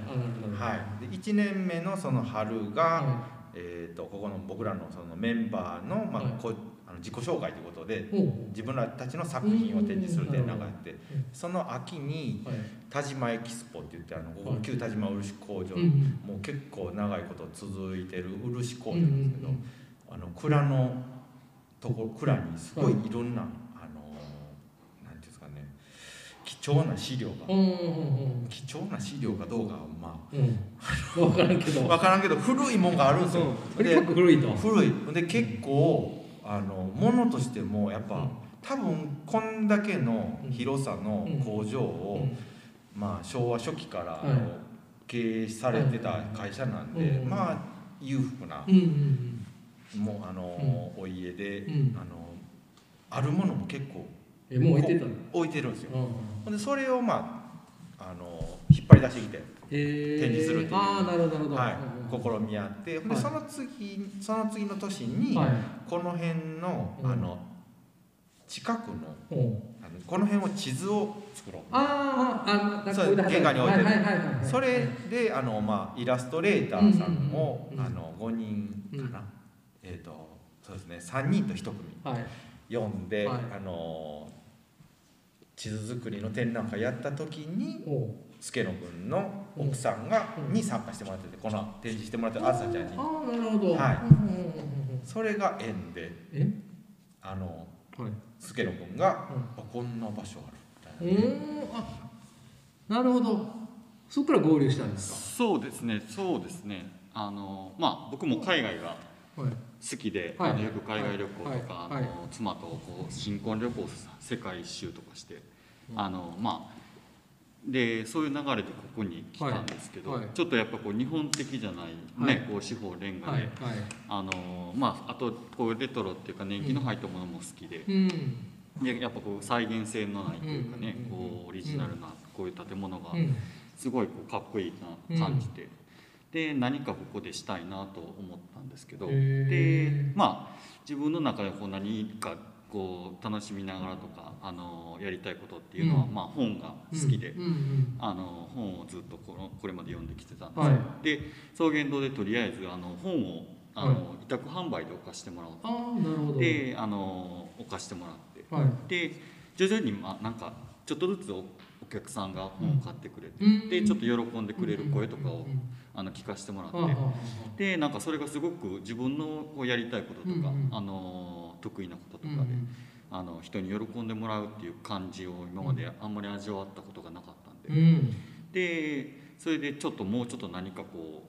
ほどはい、で1年目のその春が、はえー、とここの僕らのそのメンバーの,、まあはい。こあの自己紹介ということで自分らたちの作品を展示する展覧会があってうんその秋にうはい。田島エキスポって言ってあのここはい旧田島漆工場、うんもう結構長いこと続いてる漆工うん場なんですけど、うん。あの蔵のとこ蔵にすごいいろんな、あのなんていうんですかね貴重な資料が、貴重な資料がどうかはまうんうん。分からんけど。あ分からんけど古いもんがあるんですよ。うん。とにかく古いと。古い。で結構あの物としてもやっぱ、うん。多分こんだけの広さの工場うを、ん。まあ、昭和初期から、はい。あの経営されてた会社なんで、うんまあ裕福なもうあの、お家で、うん。あのあるものも結構えもう置いてた置いてるんですよ。うんほんでそれをまああの引っ張り出してきて、えー、展示するっていう。ああなるほどなるほど、はい。試み合ってではい。その次その次の年に、はい。この辺の,、うん。あの近くのうん。あのこの辺を地図を作ろう。あーあなんかそう玄関に置いてる。それであの、まあ、イラストレーターさんを、うんうんうんうんあの5人かな、えっ、とそうですね3人と1組はい。読んで、はい。あの地図作りの展覧会やった時に助野君の奥さんが、うん。に参加してもらっててこの展示してもらってるあずさちゃんに。ああなるほど。はい。うんうんうんうんうん。それが縁でえ？あのはい。助野君が、うん。あこんな場所あうるみたいな、ーんあなるほど。そこから合流したんですそうですねそうですね。あのまあ僕も海外がかはい好きで、はい。あのよく海外旅行とか、はい。あのはい。妻とこう新婚旅行を世界一周とかして、うん。あのまあでそういう流れでここに来たんですけど、ちょっとやっぱこう日本的じゃない、はい。ねこう四方レンガで、あのまああとこうレトロっていうか年季の入ったものも好きで,、うん。でやっぱこう再現性のないというかね、うん。こうオリジナルなこういう建物がうん。すごいこうかっこいいな感じて、で何かここでしたいなと思ったんですけど。でまあ自分の中でこう何かこう楽しみながらとかあのやりたいことっていうのは、うん。まあ、本が好きで。うん。うんあの本をずっとこのこれまで読んできてたんで。すよ、はい。で草原堂でとりあえずあの本をあの、委託販売で置かしてもらおうとあであの置かしてもらって。はい。で徐々にまあなんかちょっとずつおお客さんが本を買ってくれて、うん。でちょっと喜んでくれる声とかを、うん。うんうんあの聞かせてもらって、でなんかそれがすごく自分のこうやりたいこととか、うんうんあの得意なこととかで、うんうん。あの人に喜んでもらうっていう感じを今まであんまり味わったことがなかったんで、うん。でそれでちょっともうちょっと何かこ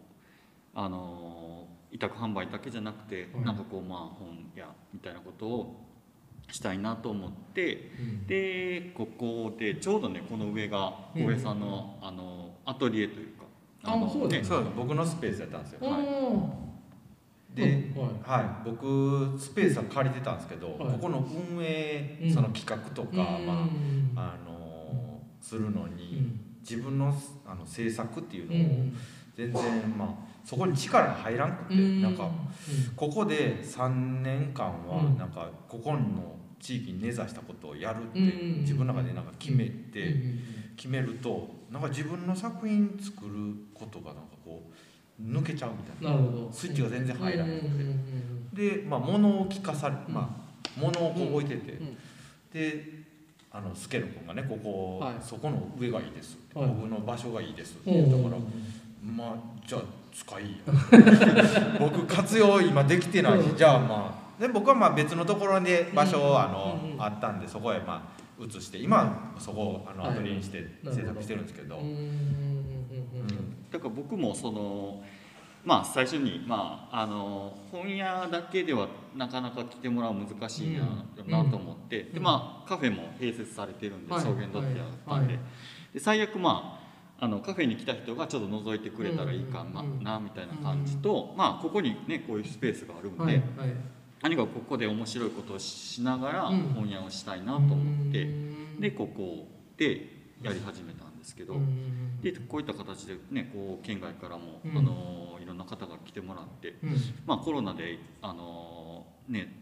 うあの委託販売だけじゃなくて、はい。なんかこうまあ本屋みたいなことをしたいなと思ってうん。でここでちょうどねこの上がうん。小江さんの,、あのアトリエというかあそうね。そう僕のスペースやったんですよ、おー。で、うんはい。はい、僕スペースは借りてたんですけど、はい。ここの運営、うん。その企画とか、まうん。ああのするのうに、ん。自分のあの制作っていううのをん。全然、まあそこに力が入らんくて、うん。なんかここで3年間はうん。なんかここの地域に根ざしたことをやるってうん自分の中でなんか決めうんて決めるとなんか自分の作品作ることがなんかこう抜けちゃうみたいな。スイッチが全然入らなくてでまあ物を聞かされうん。まあ物をこう置いててうんであのスケル君がねここはい。そこの上がいいです僕の場所がいいですってうん言ったからまあじゃあ使いや 僕活用今できてないしうん。じゃあまあで僕はまあ別のところで場所うんあのうんあったんでそこへまあ移して今はそこをあのはい。アトリエにして制作してるんですけど。うんうんうんうんだから僕もそのまあ最初に、まあ、あの本屋だけではなかなか来てもらうの難しいな,、うんなと思って、うんでまあカフェも併設されてるんで、はい。草原ドッティアなんで,、はい。で最悪まああのカフェに来た人がちょっと覗いてくれたらいいかな,、うんなみたいな感じと、まあここにねこういうスペースがあるんで、はい。はい何かここで面白いことをしながらうん。本屋をしたいなと思って、うん。でここでやり始めたんですけど。うんでこういった形でねこう県外からも、うん。あのいろんな方が来てもらって、うん。まあ、コロナであのね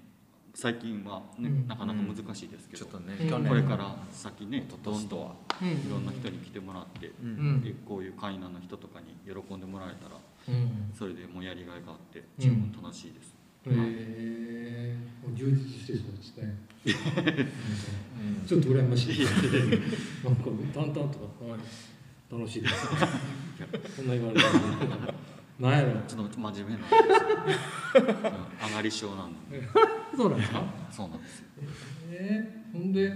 最近は、ねうん。なかなか難しいですけど、ちょっとねこれから先ねどんどんいろんな人に来てもらって、でこういう会員の人とかに喜んでもらえたらうん。それでもうやりがいがあってうん。十分楽しいです。へえもう充実してそうですね。うん。ちょっと羨ましい。なんか淡々とはい楽しいです。そんな言われたらなんやろ。ちょっと真面目な上がり症なん。でそうなんですか？そうなんですよ。えー、ほんで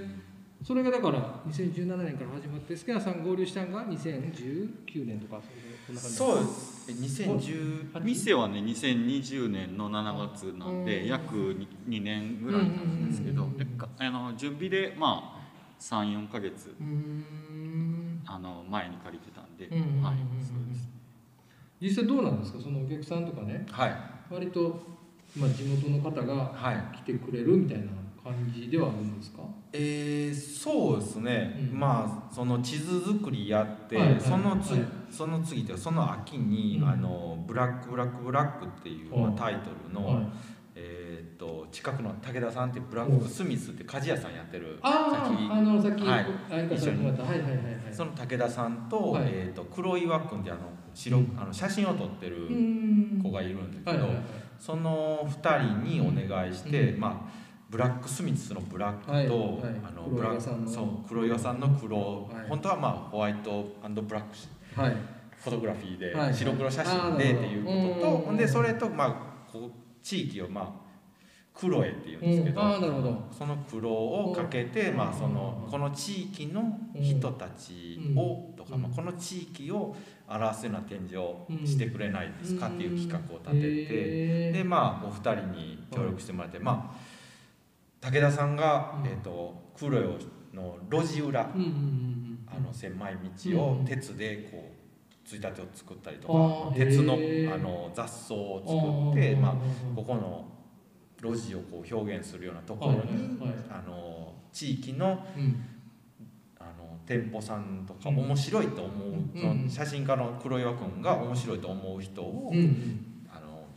それがだから2017年から始まってスケナさん合流したんが2019年とか。そんな感じそうです。え2010店はね2020年の7月なんで、うん。約 2, 年ぐらいなんですけど、あの準備でまあ34か月あの前に借りてたんで、はいそうです。実際どうなんですか？そのお客さんとかね。はい。割とまあ、地元の方がはい。来てくれるみたいな感じではあるんですか？えー、そうですね、うん。まあその地図作りやって、はいはい。そのつ、はい。その次というかその秋に、うん。あのブラックブラックブラックっていう、はい。まあ、タイトルの、はい、えー、と近くの武田さんっていうブラックスミスって鍛冶屋さんやってるあああのさっきはい。相方さんに。はいはいはいはい。その武田さんと,、はい。えー、と黒岩君ってあの白、うん。あの写真を撮ってるうん。子がいるんですけど、はいはいはい。その2人にお願いして、うん。まあブラックスミスのブラックと、はいはい。あの黒ブラックそう黒岩さんの黒、はい。本当はまあホワイトブラックしはい。フォトグラフィーで、はい。白黒写あ真でっていうこととでそれとまあこう地域をまあ黒絵っていうんですけど、その黒をかけて、うん。まあ、そのうんこの地域の人たちを、とか、うん。まあ、この地域を表すような展示をうんしてくれないですかっていう企画を立てて、でまあお二人に協力してもらって、まあ武田さんが、うん。えー、と黒絵の路地裏、うんうんあの狭い道をうん鉄でこうついたてを作ったりとか鉄のあの雑草を作って、まあ、こここの路地をこう表現するようなところに、あの地域のうん。あの店舗さんとかうん面白いと思う、写真家の黒岩君が面白いと思う人を、あの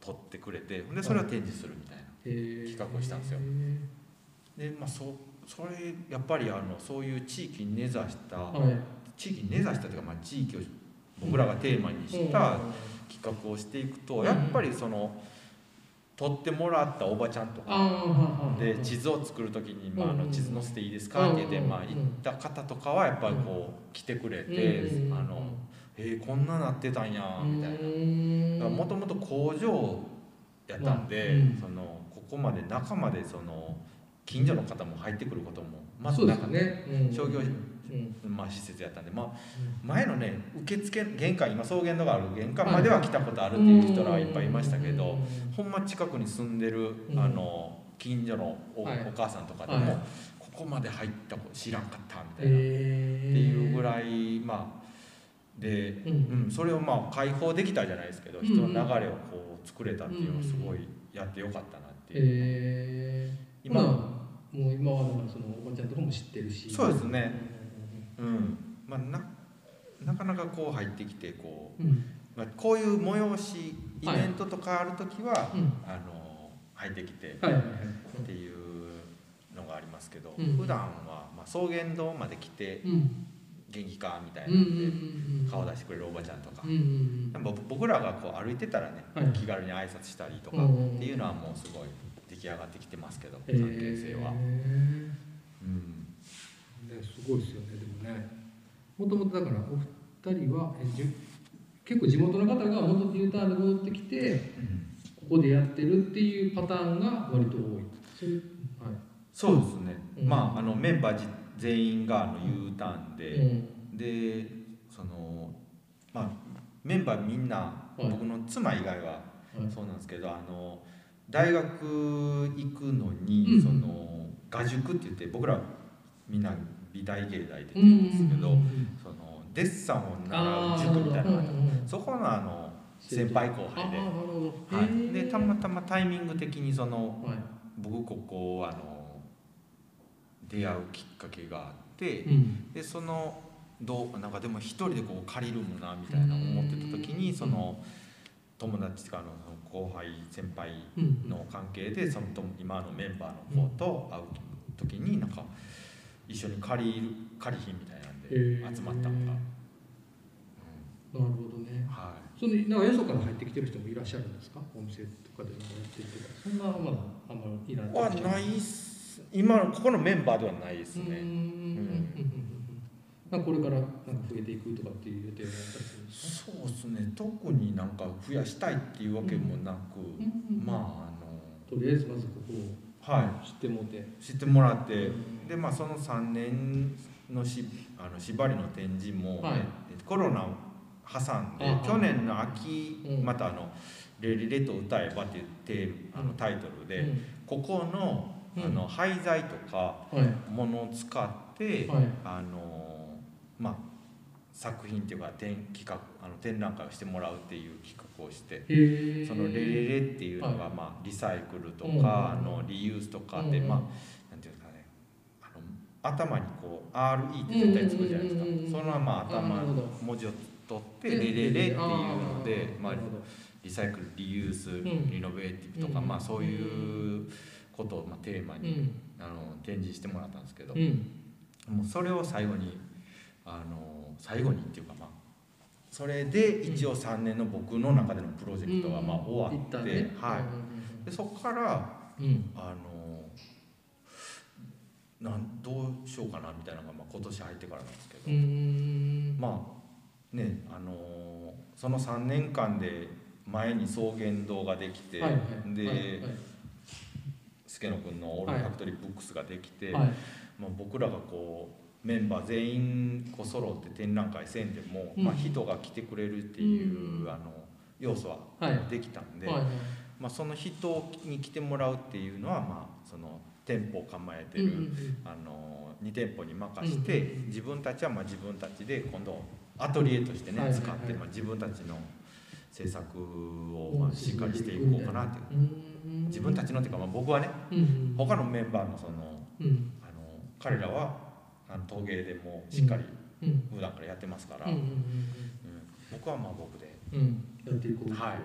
撮ってくれてでそれを展示するみたいな。企企画をしたんですよ。でまあそそれやっぱりあのそういう地域に根ざした、はい。地域に根ざしたというか、まあ、地域を僕らがテーマにした企画をしていくと、うん。やっぱりその撮ってもらったおばちゃんとかで地図を作る時に「まあ、あうんの地図載せていいですか?」って言って、うんまあ、行った方とかはやっぱりこう来てくれて「あのえー、こんななってたんや」みたいな。もともと工場やったんで、うん。そのここまで中までその近所の方も入ってくることもまずなかね。うん。商業うん。まあ、施設やったんで、まあ、前のね受付玄関今草原のがある玄関までは来たことあるっていう人らはいっぱいいましたけど、ほんま近くに住んでる、うん。あの近所のお,、母さんとかでも、はい。ここまで入ったこと知らんかったみたいな、へっていうぐいらいまあで、ううんんそれをまあ解放できたじゃないですけど、うん。人の流れをこう作れたっていうのはすごいやってよかったなっていう、へえ今今もう今はだからそのおばちゃんとかも知ってるし。そうですね。うん。まあ、ななかなかこう入ってきてこう、うんうん。まあ、こういう催しイベントとかある時は、うん。あの入ってきてはいはいはい。っていうのがありますけど、うん。普段はまあ草原堂まで来てうん元気かみたいうんうんなので、うん。顔出してくれるおばちゃんとか。うんう、んでも僕らがこう歩いてたらね、はい気軽に挨拶したりとかうんうんうんっていうのはもうすごい出来上がってきてますけど、へ関係性は。えうん。ね、すごいですよねでもね。もともとだからお二人は結構地元の方が戻って U ターンで戻ってきてここでやってるっていうパターンが割と多い。それはいそうですね、うん。まああのメンバーじ全員があの U ターンで、うん。でそのまあメンバーみんな、はい。僕の妻以外ははい。そうなんですけどあの大学行くのに、うん。その画塾って言って僕らみんな美大芸大ってう言うんんですけど、そのデッサンを習う塾みたいなのがそこのあの先輩後輩で。はい、でたまたまタイミング的にそのはい。僕ここあの出会うきっかけがあって、うん。でそのどうなんかでも一人でこう借りるもんなみたいな思ってた時にうん。その友達とかの後輩先輩うんの関係でそのと今のメンバーの方と会う時になんか一緒に借りる借りひんみたいなんで集まったのが、うん。なるほどね。はい。そのなんかよそから入ってきてる人もいらっしゃるんですか？お店とかでなんかやってるとか。そんなまだあんまりいらはないっす今のここのメンバーではないですね、うん。うん。うんうんうんなんかこれからなんか増えていくとかっていう予定があったりするんですか？そうですね。特になんか増やしたいっていうわけもなく、うんまああのとりあえずまずここをは知ってもうて、い知ってもらって、うん。でまあその3年のしあの縛りの展示も、はい。えコロナを挟んであ去年の秋、うん。またあの「レリレと歌えば」っていうテーマあのタイトルで、うん。ここのうんあの廃材とかはい。ものを使って、はい。あのまあ作品っていうか展企画あの展覧会をしてもらうっていう企画をしてその「レレレ」っていうのが、はい。まあ、リサイクルとうん。か、あのリユースとかで、うんまあなんていうんですかねあの頭にこう RE って絶対つくじゃないですか、そのまま頭文字を取って「レレレ」っていうので、まあリサイクルリユース、ん。リノベーティブとか、うんまあ、そういうことを、まあ、テーマに、うん。あの展示してもらったんですけど、うん。もうそれを最後にあの最後にっていうかまあそれで一応3年の僕の中でのプロジェクトがまあ終わって、はい、でそこからあのなんどうしようかなみたいなのがまあ今年入ってからなんですけど、まあねあのその3年間で前に草原堂ができて、で、助野君のオールファクトリーブックスができて、はい。まあ、僕らがこうメンバー全員こう揃って展覧会せんでも、うん。まあ、人が来てくれるっていう、うん。あの要素ははい。できたんで、はいはい。まあ、その人に来てもらうっていうのは、まあ、その店舗を構えてる、うんうんうん。あの2店舗に任して、うんうんうん。自分たちはまあ自分たちで今度アトリエとしてね、はいはいはい。使って、まあ、自分たちの制作をまあしっかりしていこうかなっていう、うん。自分たちのっていうか、まあ、僕はね他のメンバーのそのうん。あの彼らはあの陶芸でもしっかりうん。普段からやってますから、僕はまあ僕で。やっていこう。はい。へ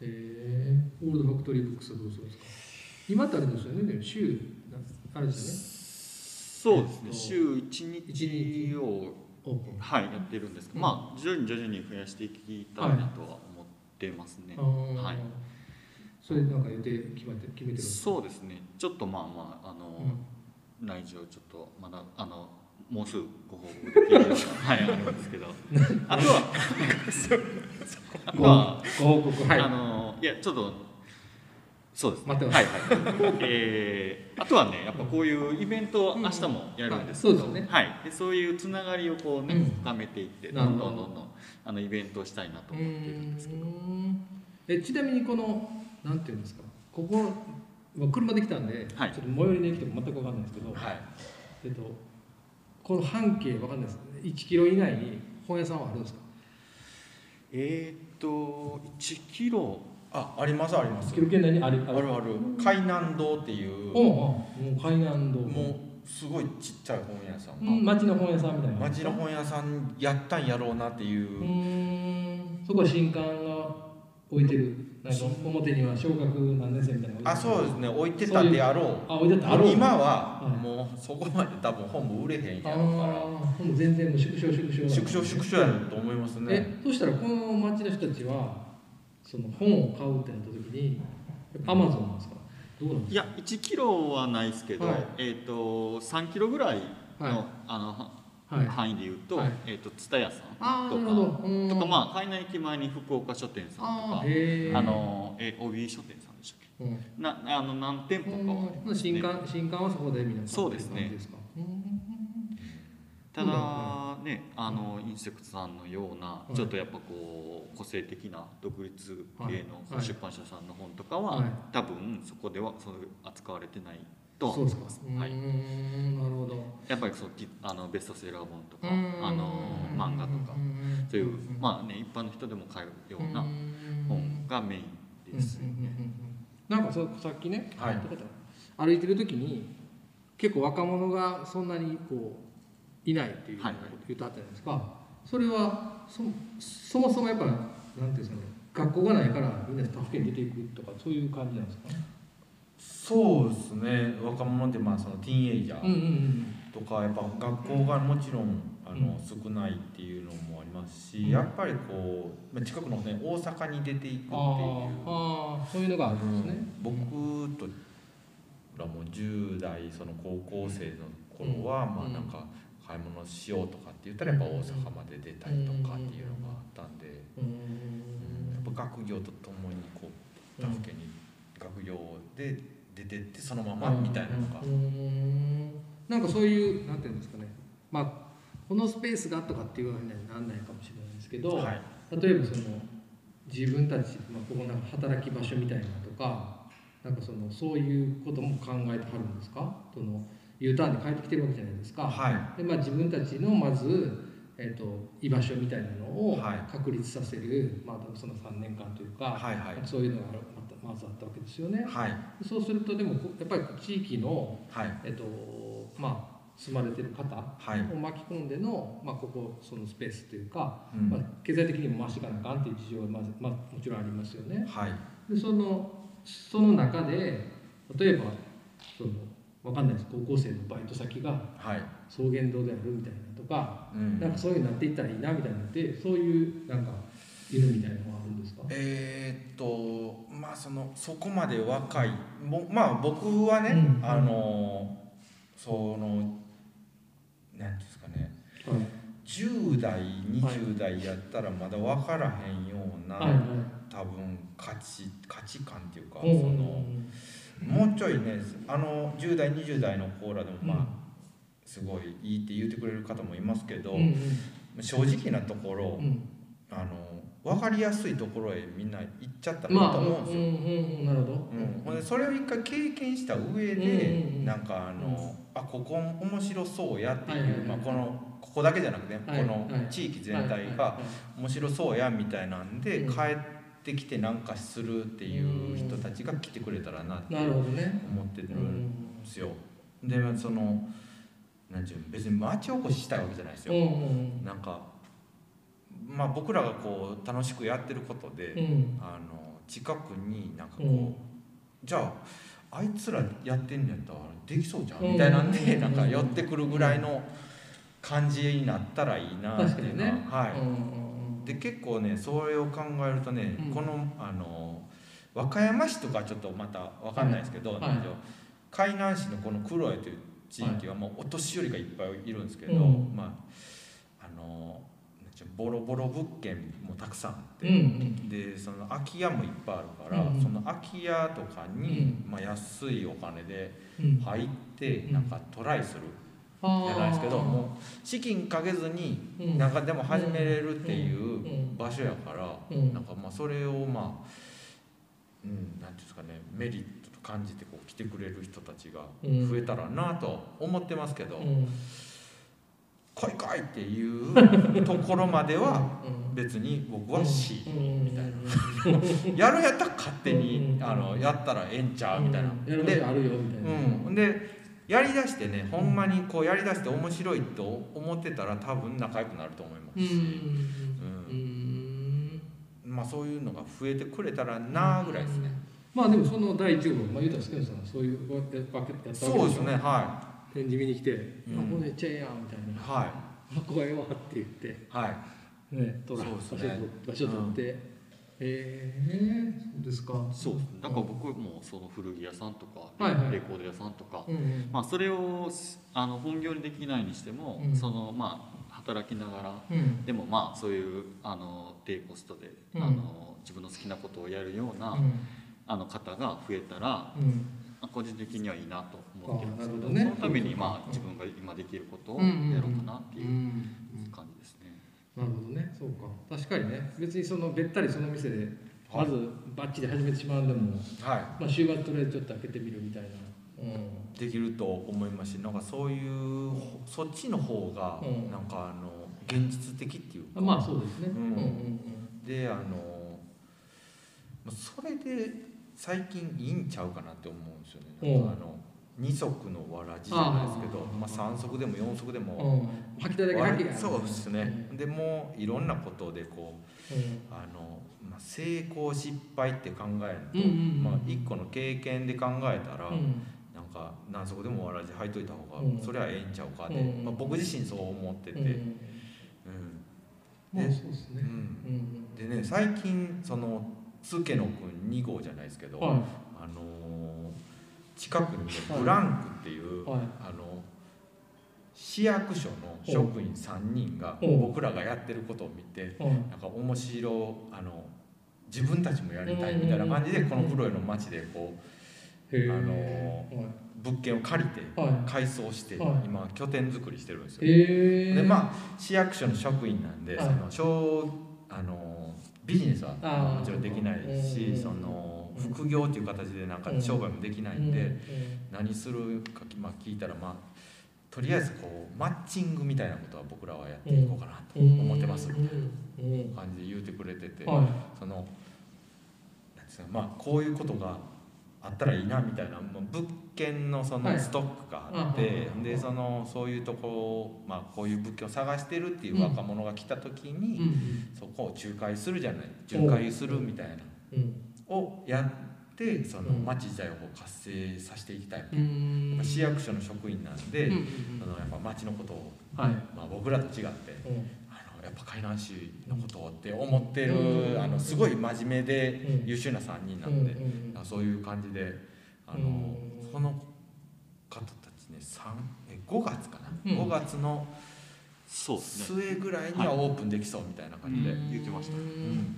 えオールドファクトリーブックスはどうするんですか？今ってあれですよね週なあれですそうですね。えっと週1日をはいやってるんですけど、うん。まあ徐々に徐々に増やしていきたいなとは思ってますね、はい。それなんか予定決めて決めてるそうですね。ちょっとまあまああの、内情ちょっとまだあのもうすぐご報告できるような はいあるんですけど。あとは あとは、ご報告。はい。あのいやちょっとそうですね。待ってます。はいはい。えー、あとはねやっぱこういうイベントを明日もやるんですけど、うんはい。そうですね。はい。でそういうつながりをこうね、うん。深めていってど。どんどんどんどんあのイベントをしたいなとう思っているんですけど。えちなみにこのなんていうんですか？ここまあ車で来たんで、はい。ちょっと最寄りの駅とか全く分かんないですけど、はい。えっとこの半径分かんないです。1キロ以内に本屋さんはあるんですか？えー、っと1キロあありますあります。1キロ圏内にある。あるある。海南堂っていう。もう海南堂。もうすごいちっちゃい本屋さん。うん町の本屋さんみたいな。町の本屋さんやったんやろうなっていう。う、ーん。そこは新刊が置いてる。なんか表には小学何年生みたいなあそうですね。置いてたであろう。あ置いてた。あろう今ははいもうそこまで多分本も売れへんあやろうか。らあほんと全然もう縮小縮小縮小縮小やと思いますね。えそしたらこの町の人たちはその本を買うってなった時にアマゾンなんですか？どうなんですいや1キロはないですけど、はい。えー、と3キロぐらいの,、はい。あのかはい。範囲でいうと,、はい。えー、と蔦屋さんとかうんとかまあ海内駅前に福岡書店さんとあかあのえ帯書店さんでしたっうん。けなあの何店舗かは。ね新刊新刊はそこで皆さんそうですねですかうんただねあのインセクトさんのような、い。ちょっとやっぱこう個性的な独立系はい。の出版社さんの本とかは、はい。多分そこではそ扱われてないとはそういます。うはい、んなるほど。やっぱりそうきあのベストセラー本とか、うん。あの漫画とか、んそういう、まあね一般の人でも買えるような本がメインです。うんうんうんうんなんかそさっきね、はい。歩いてる時に結構若者がそんなにこういないっていうはいはい。言ったじゃないですか、それはそそもそもやっぱなんていうんですかね。学校がないからみんな他府県に出ていくとかそういう感じなんですか？ねそうですね。若者ってまあそのティーンエイジャーんとかやっぱ学校がもちろんあのうん。少ないっていうのもありますし、うん。やっぱりこうまあ近くのね大阪に出ていくっていう。あそういうのがあるんですね、僕とらも10代その高校生の頃は、まあなんか買い物しようとかって言ったらやっぱ大阪まで出たりとかっていうのがあったんで、ううんやっんぱ学業とともにこう他府県に学業で出てってそのままみたいなのがう、ん。なんかそういうなんていうんですかね。まあこのスペースがとかっていうわけにはなんないかもしれないですけど、はい、例えばその自分たち、まあ、ここなんか働き場所みたいなとかなんかそのそういうことも考えてはるんですか？その U ターンで帰ってきてるわけじゃないですか、はい。でまあ、自分たちのまず、えー、と居場所みたいなのをはい。確立させる、まあ、その3年間というか、はいはい。そういうのがまたまずあったわけですよね。はい。そうするとでもこやっぱり地域の、はい。えーとまあ、住まれてる方はい。を巻き込んでの、まあ、ここそのスペースというか、うん。まあ、経済的にも回していかなあかんっていう事情はまず、まあ、もちろんありますよね。はい。でそのその中で例えばそのわかんないです。高校生のバイト先がはい。草原堂であるみたいなとか、うん。なんかそういうのになっていったらいいなみたいな。のでそういうなんか犬みたいなのはあるんですか、えーっとまあそのそこまで若い。ぼまあ僕はね、うん。あのそのなんていうんですかね。はい。10代20代やったらまだ分からへんような、はいはい。多分価値価値観っていうか、うん。そのもうちょいねあの10代20代のコーラでもまあ、うんすごいいいって言ってくれる方もいますけど、うん正直なところ、あの分かりやすいところへみんな行っちゃったらいいまあと思うんですよ。うんうんうんなるほど、うん、ほんでそれを一回経験した上で、うんうんうんなんかあの、あここ面白そうやっていう、はいはいはいまあ、このここだけじゃなくて、はいこのはい地域全はい体が面白そうやみたいなんで、うん帰ってきてなんかするっていう人たちが来てくれたらなって思ってるうんんですよ。でそのなんていうの別に町おこししたいわけじゃないですよ。なんかまあ僕らがこう楽しくやってることで、うん。あの近くになんかこう、うん。じゃああいつらやってんのやったらできそうじゃんうん。みたいなんでうん。なんか寄ってくるぐらいの感じになったらいいなっていうのは、はい、で結構ねそれを考えるとね、うん。このあの和歌山市とかちょっとまた分かんないですけど、はい。海南市のこの黒江という地域はもうお年寄りがいっぱいいるんですけど、うん。まああのボロボロ物件もたくさんあって。うんうんでその空き家もいっぱいあるから、うんうん。その空き家とかに、まあ、安いお金でうん。入ってうん。なんかトライするじゃないですけど、もう資金かけずにうん。なんかでも始めれるっていう場所やから、うん。なんかまあそれをまあうんなんていうんですかねメリットと感じてこう来てくれる人たちがうん。増えたらなと思ってますけど、うん。来い来いっていうところまではうん。別に僕はん。みたいな。やるやったら勝手に、うん。あのやったらええんちゃうみたいな、で所あるよみたいな。うん、でやりだしてねほんまにこうやりだして面白いと思ってたら多分仲良くなると思いますし、うんうんまあそういうのが増えてくれたらなぐらいですね、まあでもその第一号まあ言うたらスケンさんはそういうわけやったわけでしょ？そうですねは展示見に来て「うん。あこれめっちゃええやん」みたいな。い。は「あこれええわ」って言って。いはい。ねトラそう場所ですね。場所取ってええそうですか。そう。だから僕もその古着屋さんとか、はいはい。レコード屋さんとか、うんうん。まあ、それをあの本業にできないにしても、うん。そのまあ働きながらうん。でもまあそういうあの低コストで、うん。あの自分の好きなことをやるような、うん。あの方が増えたら個人的にはいいなと思ってますけどそのためにまあ自分が今できることをやろうかなっていううん。感じですね。なるほどね。そうか。確かにね。別にそのべったりその店でまずバッチリ始めてしまうんでも、はまあ、週末とりあえずちょっと開けてみるみたいな、うん。いできると思います。しなんかそういうそっちの方がうん。なんかあの現実的っていうか、まあそうですね、うんうんうん。であのまあそれで最近いいんちゃうかなって思うんですよね。なんかあの二足のわらじじゃないですけどまあ、三足でも四足でも、うん。うん吐きたいだけ吐きがそうですね、でもういろんなことでこううん。あの、まあ、成功失敗って考えると、うんうんうん。まあ、一個の経験で考えたら、うん。なんか何足でもわらじ履いといた方が、うん。それはええんちゃうかで、うん。まあ、僕自身そう思ってて、うん。でそうですね、うん。うん。でね最近その津家の君2号じゃないですけど、はあのー近くにねはいブランクっていう、い。はい。あの市役所の職員3人がう。ん僕らがやってることを見てはいなんか面白あの自分たちもやりたいみたいな感じでうんこの黒江の町でこうあのはい。物件を借りてはい。改装してはい。今拠点作りしてるんですよ。でまあ市役所の職員なんではい。その小あのビジネスはもちろんできないしうんそのうん副業っていう形でなんか商売もできないんでうん。何するか、まあ、聞いたらまあとりあえずこうマッチングみたいなことは僕らはやっていこうかなと思ってますみたいなうん。感じで言うてくれてて、はい。そのまあこういうことがあったらいいなみたいな、もう物件のそはい。のストックがあって、うんでそのそういうとこまあこういう物件を探してるっていう若者が来た時うんに、そこを仲介するじゃない仲介するみたいな。うんをやってそのうん。町自体をこう活性させていきたい、うんうん。やっぱ市役所の職員なんで、うんうんそのやっぱ町のことを、はい。まあ、僕らと違ってうん。あのやっぱ海南市のことをって思ってる、うん。あのすごい真面目でうん。優秀な3人なうんんで、うん。そういう感じであの、うん。その方たちね3え5月かな、うん。5月のそうですね。末ぐらいにはオープンできそうみたいな感じで、うん。言ってました。うん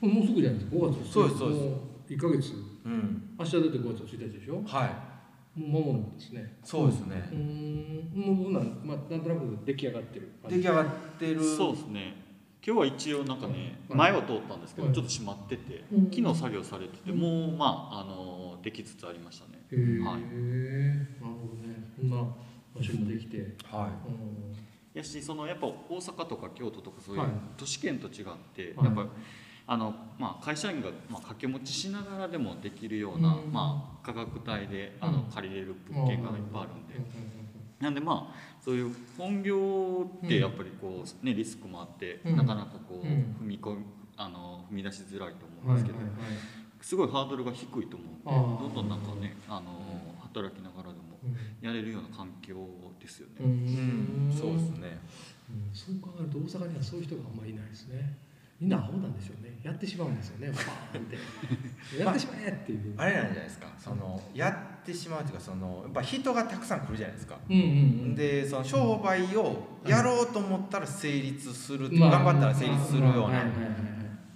もうすぐじゃないですか。5月そうですそうです。も1ヶ月。うん。明日だって5月1日でしょ。はい。もう間もなくですね。そうですね。う、ん。もうなん,、まあ、なんとなく出来上がってる出来上がってる。そうですね。今日は一応なんかねはい。前は通ったんですけどはい。ちょっと閉まっててうん。昨日作業されててもうまああのできつつありましたね。へえ、はい。なるほどね。こんな場所もできて、はうん。やしそのやっぱ大阪とか京都とかそういうはい。都市圏と違って、はい。やっぱあの、まあ、会社員が、まあ、掛け持ちしながらでもできるような、うん。まあ、価格帯であの、うん。借りれる物件がいっぱいあるんで、うん。なんでまあそういう本業ってやっぱりこう、ね、リスクもあって、うん。なかなかこう、うん。踏み込みあの踏み出しづらいと思うんですけど、すごいハードルが低いと思うんでどんどんなんかねあの働きながらでもやれるような環境ですよね。そうですね。うん。そう考えると大阪にはそういう人があんまりいないですねみんなアホなんでしょうね。やってしまうんですよね。バーンって。やってしまえっていう。あれなんじゃないですか。そのやってしまうというかそのやっぱ人がたくさん来るじゃないですか。うんうんうん。でその商売をやろうと思ったら成立する、まあ頑張ったら成立するようなはいはいはい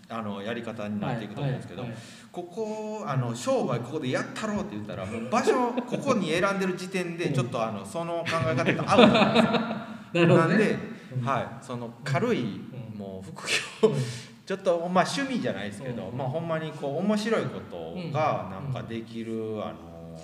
あのやり方になっていくと思うんですけど、はいはいここあの商売ここでやったろうって言ったらもう場所ここに選んでる時点でちょっとあのその考え方とアウトなんですよ。なね。なんで、うん。はい、その軽い、んもう副業。ちょっとまあ趣味じゃないですけど、うん。まあほんまにこう面白いことがなんかできる、あの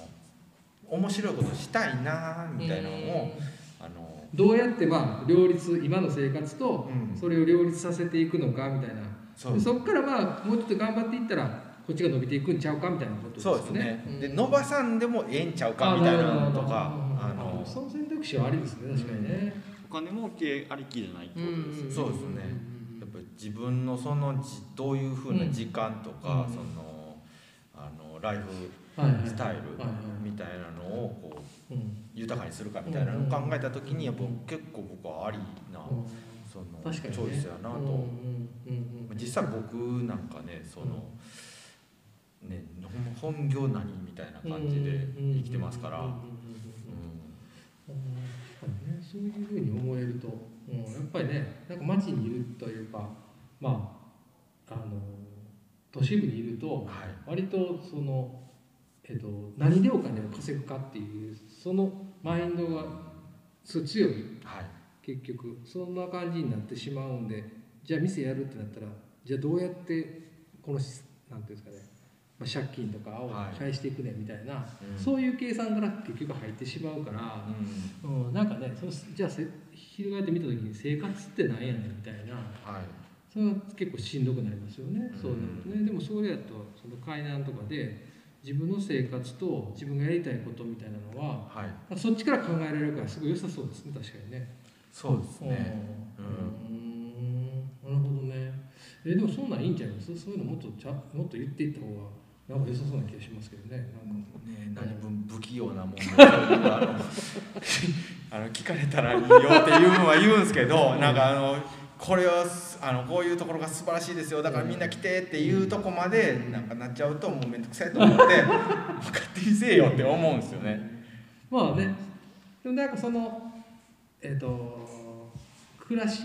面白いことしたいなみたいなのを、あのどうやってまあ両立今の生活とうん。それを両立させていくのかみたいな、そそこからまあもうちょっと頑張っていったらこっちが伸びていくんちゃうかみたいなことですよそうですね、うん。で伸ばさんでもええんちゃうかみたいなのとかああのその選択肢はありですね確かにね、お金儲けありきじゃないってことですよね。そうですね。やっぱり自分のそのじどういうふうな時間とか、うん。そのあのライフスタイルみたいなのをこううん。豊かにするかみたいなのを考えた時にやっぱ結構僕はありなそのね、ョイスやなと、うんうん実際僕なんかねその、ね本業何みたいな感じで生きてますから、うんうんうんうんうんうんそういうふうに思えると、うん、やっぱりねなんか街にいるというかまああの都市部にいるとはい。割とその、えっと、何でお金を稼ぐかっていうそのマインドが強いはい。結局そんな感じになってしまうんでじゃあ店やるってなったらじゃあどうやってこのしなんていうんですかね、まあ、借金とかをはい。返していくねみたいな、うん。そういう計算から結局入ってしまうから、うん。うん、なんかねそのじゃあせ翻ってみた時に生活って何やねんみたいなはい。それは結構しんどくなりますよね、うん。そうね。でもそれやとその海南とかで自分の生活と自分がやりたいことみたいなのははい。そっちから考えられるからすごい良さそうですね確かにね。そうですね。うん。うん。なるほどね。えでもそんなんいいんじゃないです？か。そういうのもっとちゃもっと言っていった方がなんか良さそうな気がしますけどね。なんかね何分不器用なもん。で あの聞かれたらいいよって言うんは言うんですけどなんかあのこれはあのこういうところが素晴らしいですよ。だからみんな来てっていうとこまでなんかなっちゃうともう面倒くさいと思って勝手にせえよって思うんですよね。まあね。でもなんかそのえっ、と暮らし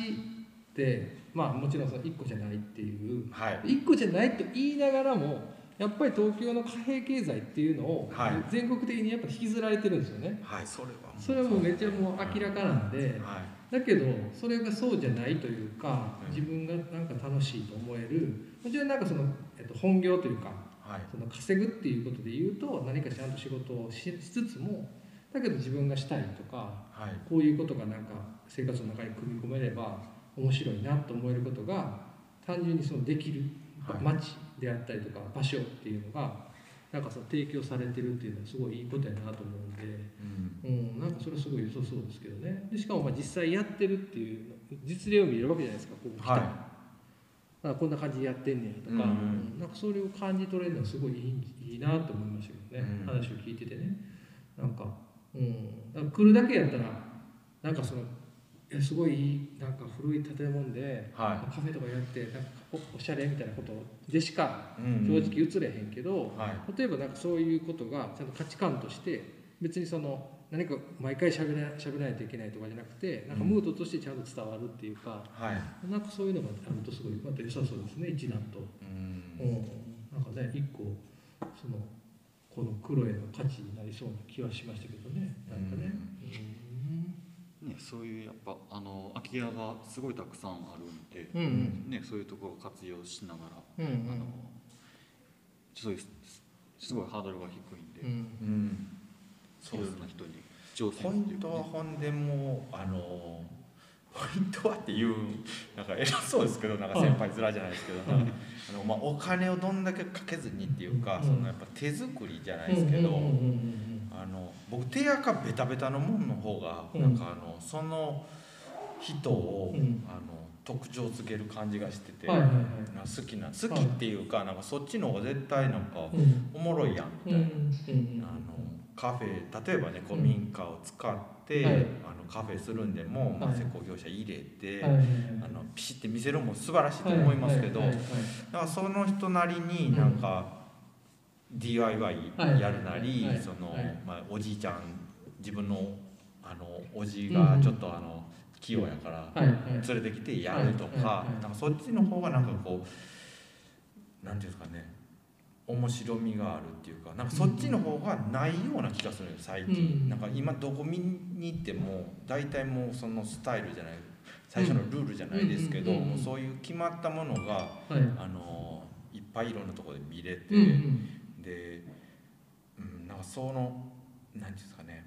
ってまあもちろんその一個じゃないっていう。はい。一個じゃないと言いながらもやっぱり東京の貨幣経済っていうのをはい。全国的にやっぱ引きずられてるんですよね。はいそれは。それはもうめっちゃもう明らかなんで。はい。だけどそれがそうじゃないというかうん。自分がなんか楽しいと思えるもちろんなんかその、えっと、本業というかはい。その稼ぐっていうことで言うと何かちゃんと仕事をししつつもだけど自分がしたいとかはい。こういうことがなんか生活の中に組み込めれば面白いなと思えることが単純にそのできるはい。街であったりとか場所っていうのがなんかその提供されてるっていうのはすごいいいことやなと思うんで、うん。うん、なんかそれはすごい良さそうですけどね。でしかもまあ実際やってるっていうの実例を見れるわけじゃないですかここ来たら、はい。あこんな感じでやってんねんとか、うんなんかそれを感じ取れるのはすごいいいいいなと思いましたけどね、うん話を聞いててね。なんか,、うん、なんか来るだけやったらなんかそのすごいいいなんか古い建物で、はカフェとかやってなんかおおしゃれみたいなことでしかいうん。正直映れへんけど、はい。例えばなんかそういうことがちゃんと価値観として別にその何か毎回喋ら喋らないといけないとかじゃなくてなんかムードとしてちゃんと伝わるっていうか、はい。なんかそういうのがあるとすごいまた良さそうですね一段と、うん。うん、なんかね一個そのこの黒への価値になりそうな気はしましたけどねなんかねね、そういうやっぱあの空き家がすごいたくさんあるんで、うんうん。ね、そういうところを活用しながら、うんうん。あのそういうすごいハードルが低いんで、うん。うん。いろいろな人に挑ポイントはほんでもうあのポイントはっていうなんか偉そうですけどなんか先輩面じゃないですけど、あのまあ、お金をどんだけかけずにっていうか、うん。そのやっぱ手作りじゃないですけど、うんうんうんうんあの僕手垢ベタベタのもんの方が、うん。なんかあのその人を、うん。あの特徴づける感じがしてて、はいはいはい。好きな好きっていうか、なんかそっちの方が絶対なんかうん。おもろいやんみうんたいな。うん。あのカフェ例えばね古民家を使って、はい。あのカフェするんでも、まあ、はい施工業者入れて、はいはいはい。あのピシッて見せるのも素晴らしいと思いますけど、はいはいはいだからその人なりになんか DIY やるなり、はい。そのはい。まあ、おじいちゃん自分のあのおじがちょっとあの器用やから連れてきてやるとか,、なんかそっちの方がなんかこうなんていうんですかね面白みがあるっていうかなんかそっちの方がないような気がするんです最近、うんなんか今どこ見に行っても大体もうそのスタイルじゃない最初のルールじゃないですけど、そういう決まったものがはい。あのいっぱいいろんなところで見れて、で、うん、なんかそのなんていうんですかね。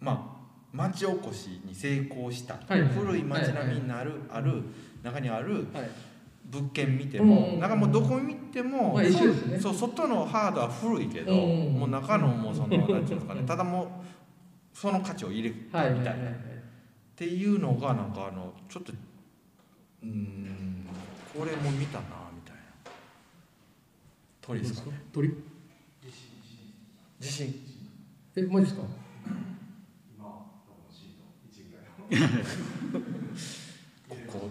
まあ町おこしに成功した、はい古い町並みになる、ある中にあるはい。物件見ても、うん。なんかもうどこ見ても、ね。そう外のハードは古いけど、うん。もう中のもうそのなんていうんですかね。ただもうその価値を入れたはいはいみたいな、はいはい。っていうのがなんかあのちょっとうーんこれも見たなみたいな。鳥ですか？鳥？地震えマジですか？ここ。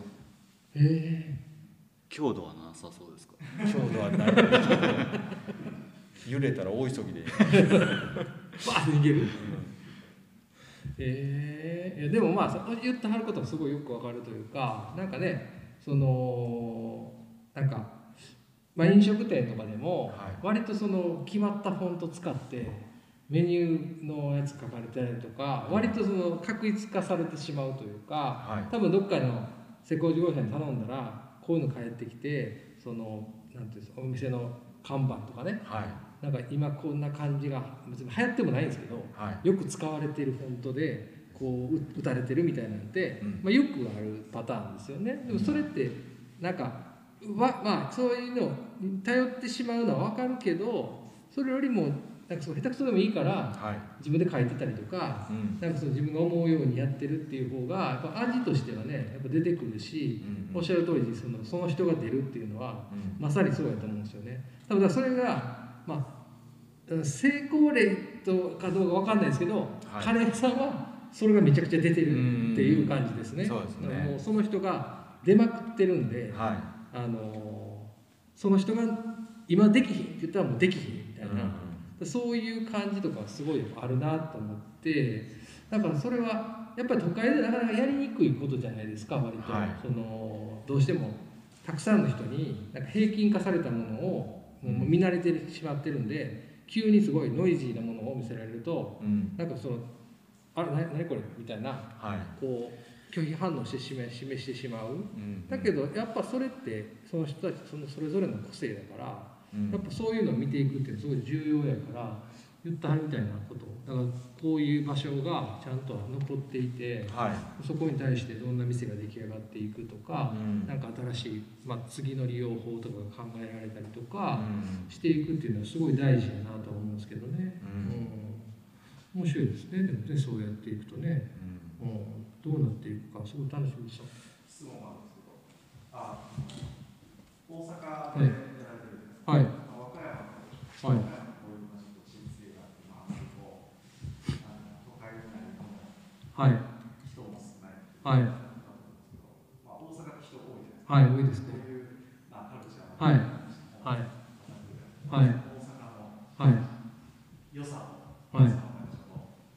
え強度はなさそうですか強度はない。揺れたら大急ぎで、えー、バー逃げるえー、い。やでもまあそ言ってはることもすごい。よくわかるとい。うかなんかねそのなんか、まあ、飲食店とかでもはい。割とその決まったフォント使ってメニューのやつ書かれてたりとか割とその確一化されてしまうというかはい。多分どっかの施工事業者に頼んだらこういうの返ってきてそのなんていうんですかお店の看板とかね。はい。なんか今こんな感じが別に流行ってもないんですけどはい。よく使われているフォントでこうう打たれてるみたいなんて、うん。まあ、よくあるパターンですよね。でもそれってなんかわまあそういうのに頼ってしまうのは分かるけどそれよりもなんかそう下手くそでもいいからはい。自分で書いてたりとかうん。なんかその自分が思うようにやってるっていう方がやっぱ味としてはねやっぱ出てくるし、うんおっしゃる通りそのその人が出るっていうのはうん。まさにそうやと思うんですよね。多分それが、まあ、成功例とかどうかわかんないですけど、はい。カレー屋さんはそれがめちゃくちゃ出てるっていう感じですね。うんそうですね。もうその人が出まくってるんで、はあのその人が今できひんって言ったらもうできひんみたいいな、そういう感じとかすごいあるなと思ってだからそれはやっぱり都会でなかなかやりにくいことじゃないですか割と、はい。そのどうしてもたくさんの人になんか平均化されたものをもう見慣れてしまってるんで急にすごいノイジーなものを見せられるとうん。なんかそのあれ何何これみたいなはい。こう拒否反応してしまい示してしまう。うん。だけどやっぱそれってその人たちそのそれぞれの個性だからうん。やっぱそういうのを見ていくっていうのはすごい重要やから言ってはるみたいなこと。だからこういう場所がちゃんと残っていてはい。そこに対してどんな店が出来上がっていくとか、うん。なんか新しい、まあ、次の利用法とかが考えられたりとかうん。していくっていうのはすごい大事やなとは思うんですけどね、うん。うん。面白いですね。でもねそうやっていくとね、うん。うん、どうなっていくかすごい楽しみでした。質問があるんですけど、あ大阪はいでやられてるじゃはい。ない。ですはい和歌山こういはい。人も少ない、はい。まあ、大阪って人多いじゃはい多いないですか、ですね。こういう、まあ、カルチャーは。いははい。はい。はい。大阪のはい。良さと、はい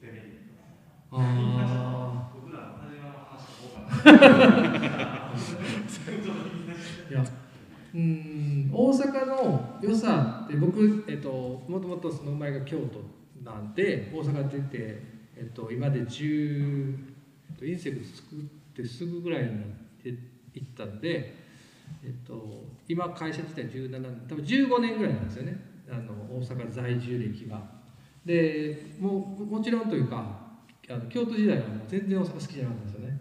デメリットああいやうん大阪の良さって僕、えっと、もともとその前が京都なんで大阪出て、えっと、今で10、えっと、隕石作ってすぐぐらいになっていったんで、えっと、今会社自体17年多分15年ぐらいなんですよねあの大阪在住歴が。でももちろんというかあの京都時代はもう全然大阪好きじゃなかったんですよね。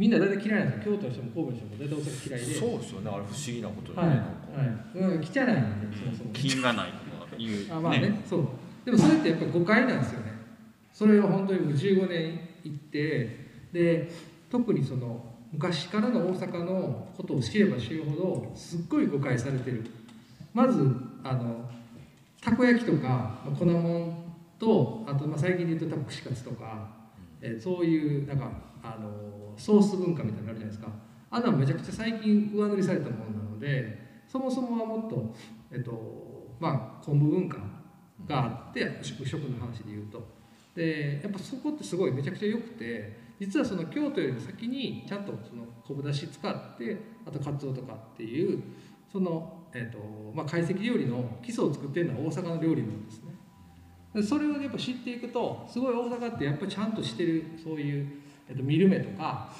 みんな大体嫌いなんですよ京都の人も神戸の人も大体大阪嫌いで。そうですよねあれ不思議なことではい、ねはい、うん、汚いんで、そもそも。金がないとかいうあ、まあね、そう。でも、それってやっぱり誤解なんですよね。それを本当に僕15年行って、で、特にその。昔からの大阪のことを知れば知るほど、すっごい誤解されてる。まず、あの。たこ焼きとか、粉もんと、あと、まあ、最近で言うと、た串カツとか。えーそういう、なんか、あの、ソース文化みたいなのあるじゃないですか。あんなのめちゃくちゃ最近上塗りされたものなのでそもそもはもっと、えっとまあ、昆布文化があって食食の話で言うとでやっぱそこってすごいめちゃくちゃ良くて実はその京都よりも先にちゃんとその昆布だし使ってあとカツオとかっていうその、えっとまあ、懐石料理の基礎を作ってるのは大阪の料理なんですねでそれをやっぱ知っていくとすごい大阪ってやっぱりちゃんとしてるそういう、えっと、見る目とか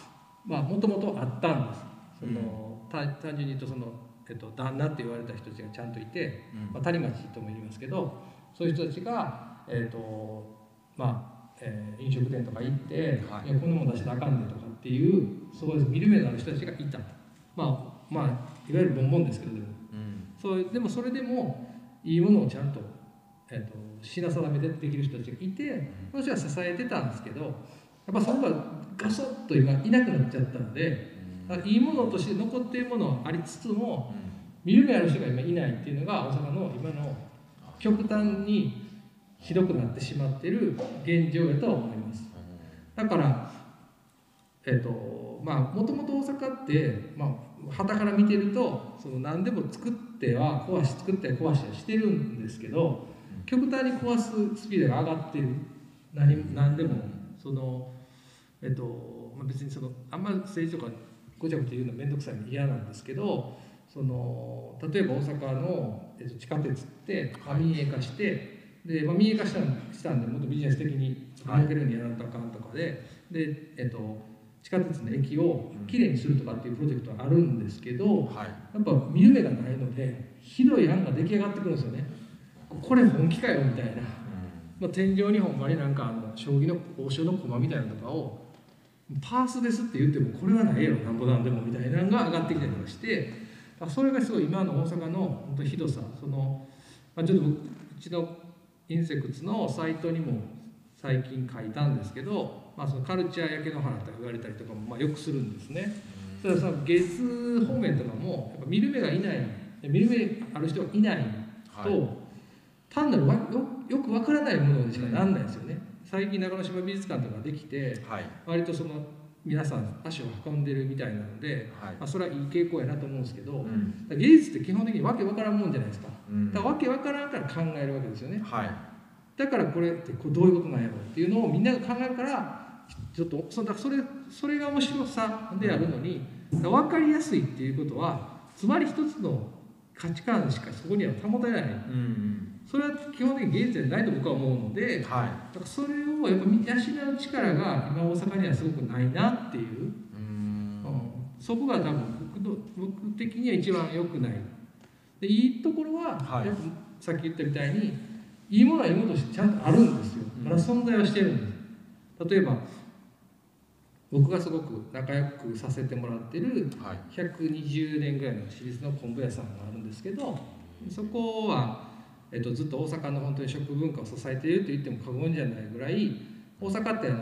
まあもともとあったんです。その、単単純に言うとその、えっと、旦那って言われた人たちがちゃんといて、うん。まあ、谷町とも言いますけどそういう人たちが、えっとまあえー飲食店とか行って、はい。い、やこんなもん出したらあかんねとかっていうそういう見る目のある人たちがいた。まあまあいわゆるボンボンですけどでも。うん。そうでもそれでもいいものをちゃんと,、えー、と品定めでできる人たちがいてその人は支えてたんですけどやっぱそこがガソッと今いなくなっちゃったのでだからいいものとして残っているものはありつつも見る目ある人が今いないっていうのが大阪の今の極端にひどくなってしまっている現状やとは思います。だからえっ、とまあもともと大阪ってまあ旗から見てるとその何でも作っては壊し作っては壊しはしてるんですけど極端に壊すスピードが上がってる。何何でもそのえっ、と、まあ、別にそのあんま政治とかごちゃごちゃ言うの面倒くさいの嫌なんですけどその例えば大阪の、えっと地下鉄って、まあ、民営化してで、まあ、民営化したんしたんでもっとビジネス的に儲けるようにやらんとあかんとかでで、えっと地下鉄の駅をきれいにするとかっていうプロジェクトがあるんですけどはい。やっぱ見る目がないのでひどい案が出来上がってくるんですよね。これ本気かよみたいな、まあ、天井にほんまになんかあの将棋の王将の駒みたいなのとかをパースですって言ってもこれはないやろなんぼなんでもみたいなのが上がってきたりとかしてあそれがすごい今の大阪の本当ひどさその、まあ、ちょっと僕うちのインセクツのサイトにも最近書いたんですけど、まあ、そのカルチャー焼け野原とか言われたりとかもまあよくするんですね。それはその芸術方面とかもやっぱ見る目がいない見る目ある人がいないと、はい単なるわよよくわからないものにしかなんないですよね。最近長野島美術館とかできてはい。割とその皆さん足を運んでるみたいなので、はい。まあ、それはいい傾向やなと思うんですけど、うん。芸術って基本的にわけわからんもんじゃないですか。うん。だからわけわからんから考えるわけですよね。はい。だからこれってこうどういうことなんやろうっていうのをみんなが考えるからちょっとそだそれそれが面白さであるのに分かりやすいっていうことはつまり一つの価値観しかそこには保てない。うんそれは基本的に芸術じゃないと僕は思うのでだかはらそれをやっぱ養う力が今大阪にはすごくないなっていう、いうん。うん。そこが多分僕の僕的には一番良くない。でいいところは、はい。さっき言ったみたいにいいものはいいものとしてちゃんとあるんですよ。だ存在はしてるんです。例えば僕がすごく仲良くさせてもらってるはい。120年ぐらいの私立の昆布屋さんがあるんですけどそこは、えっと、ずっと大阪の本当に食文化を支えていると言っても過言じゃないぐらい大阪ってあの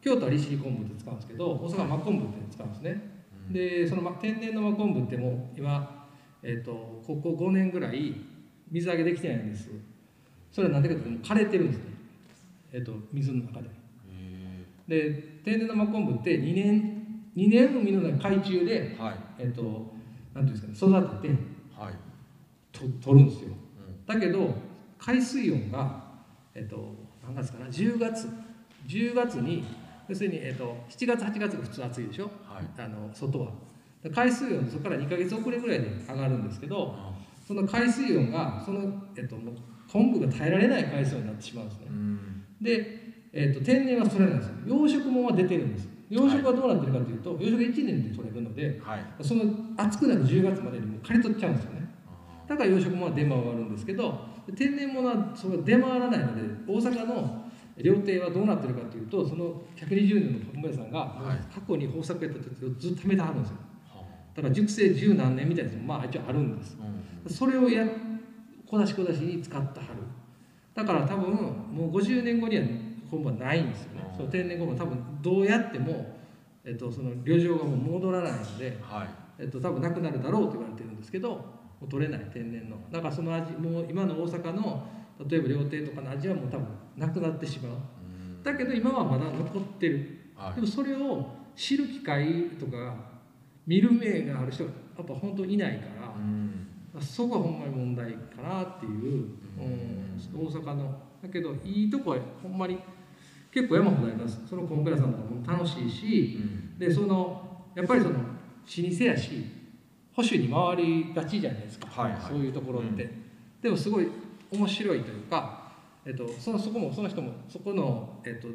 京都は利尻昆布って使うんですけど大阪は真昆布って使うんですね。でそのま天然の真昆布ってもう今、えっとここ5年ぐらい水揚げできてないんです。それは何でかというと枯れてるんですね、えっと水の中で。で天然の真昆布って2年2年海の中海中ではい。えっとなんていうんですかね育ててはい。と取るんですよだけど海水温がえっと何月かな？10月。10月に要するに、えっと、7月8月が普通暑いでしょ？はい。あの外は。で海水温そこから2ヶ月遅れぐらいで上がるんですけどその海水温がその、えっと、もう昆布が耐えられない海水温になってしまうんですね。うん。で、えっと天然はそれなんですよ。養殖もんは出てるんです。養殖はどうなってるかというと、養殖1年で取れるのではい。その暑くなる10月までにもう刈り取っちゃうんですよねだから養殖ものは出回るんですけど天然物はそれは出回らないので大阪の料亭はどうなってるかというとその120年の昆布屋さんがはい。過去に豊作やった時をずっと貯めてはるんですよ。はだから熟成十何年みたいなやつもまあ一応あるんです。うん。それをや小出し小出しに使ってはる。だから多分もう50年後には昆布はないんですよね。あーその天然昆布は多分どうやっても、えっと、その漁場がもう戻らないのではい。えっと、多分なくなるだろうと言われてるんですけどもう取れない天然の。だからその味もう今の大阪の例えば料亭とかの味はもう多分なくなってしまう。うん。だけど今はまだ残ってる。はい。でもそれを知る機会とか見る目がある人がやっぱ本当にいないからうん。そこはほんまに問題かなっていう、うん、大阪の。だけどいいとこはほんまに結構山ほどあります。そのコンペラさんとかも楽しいしうん。でそのやっぱりその老舗やし保守に回りがちじゃないですか、はいはい。そういうところって、うでもすごい面白いというか、えっと、そのそこもその人もそこの、えっと、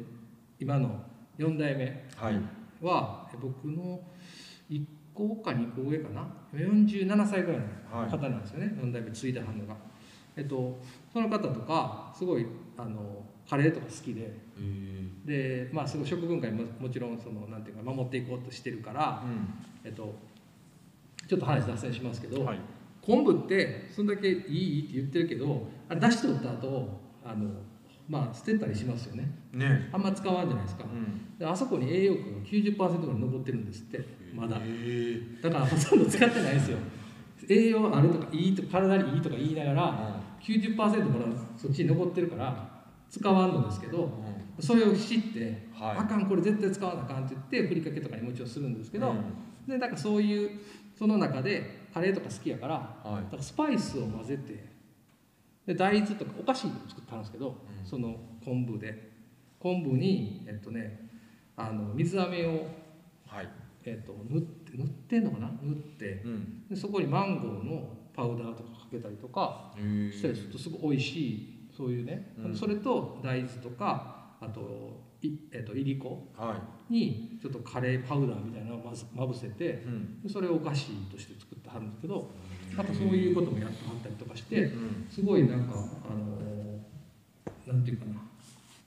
今の4代目はい。はえ僕の1個か2個上かな？47歳ぐらいのはい方なんですよね、4代目継いだはんのが。えっと、その方とかすごいあのカレーとか好きで。えで、まあ、すごい食文化にももちろんそのなんていうか守っていこうとしてるから、えっと、ちょっと話脱線しますけど、はい。昆布ってそんだけいいって言ってるけどあれ出しとった後あのまあ捨てたりしますよね。ね。あんま使わんじゃないですか。うん。であそこに栄養価が90%ぐらい残ってるんですってまだ。へだからほとんど使ってないですよ。栄養あるとかいいとか体にいいとか言いながら90%もらうそっちに残ってるから使わんのですけどそれを知って、はい。あかんこれ絶対使わなあかんって言ってふりかけとかにもちろんするんですけど、でなんかそういうその中でカレーとか好きやからはい。だからスパイスを混ぜてで大豆とかお菓子を作ったんですけど、うん。その昆布で。昆布にえっとねあの水飴を、はい。えっと、塗って塗ってんのかな？塗って。うん。でそこにマンゴーのパウダーとかかけたりとかしたりするとすごい美味しいそういうね、うん。それと大豆とかあとい,、えっといりこはにちょっとカレーパウダーみたいなのをまずまぶせてそれをお菓子として作ってはるんですけどなんかそういうこともやってはったりとかしてうん。すごいなんかあのなんていうかな。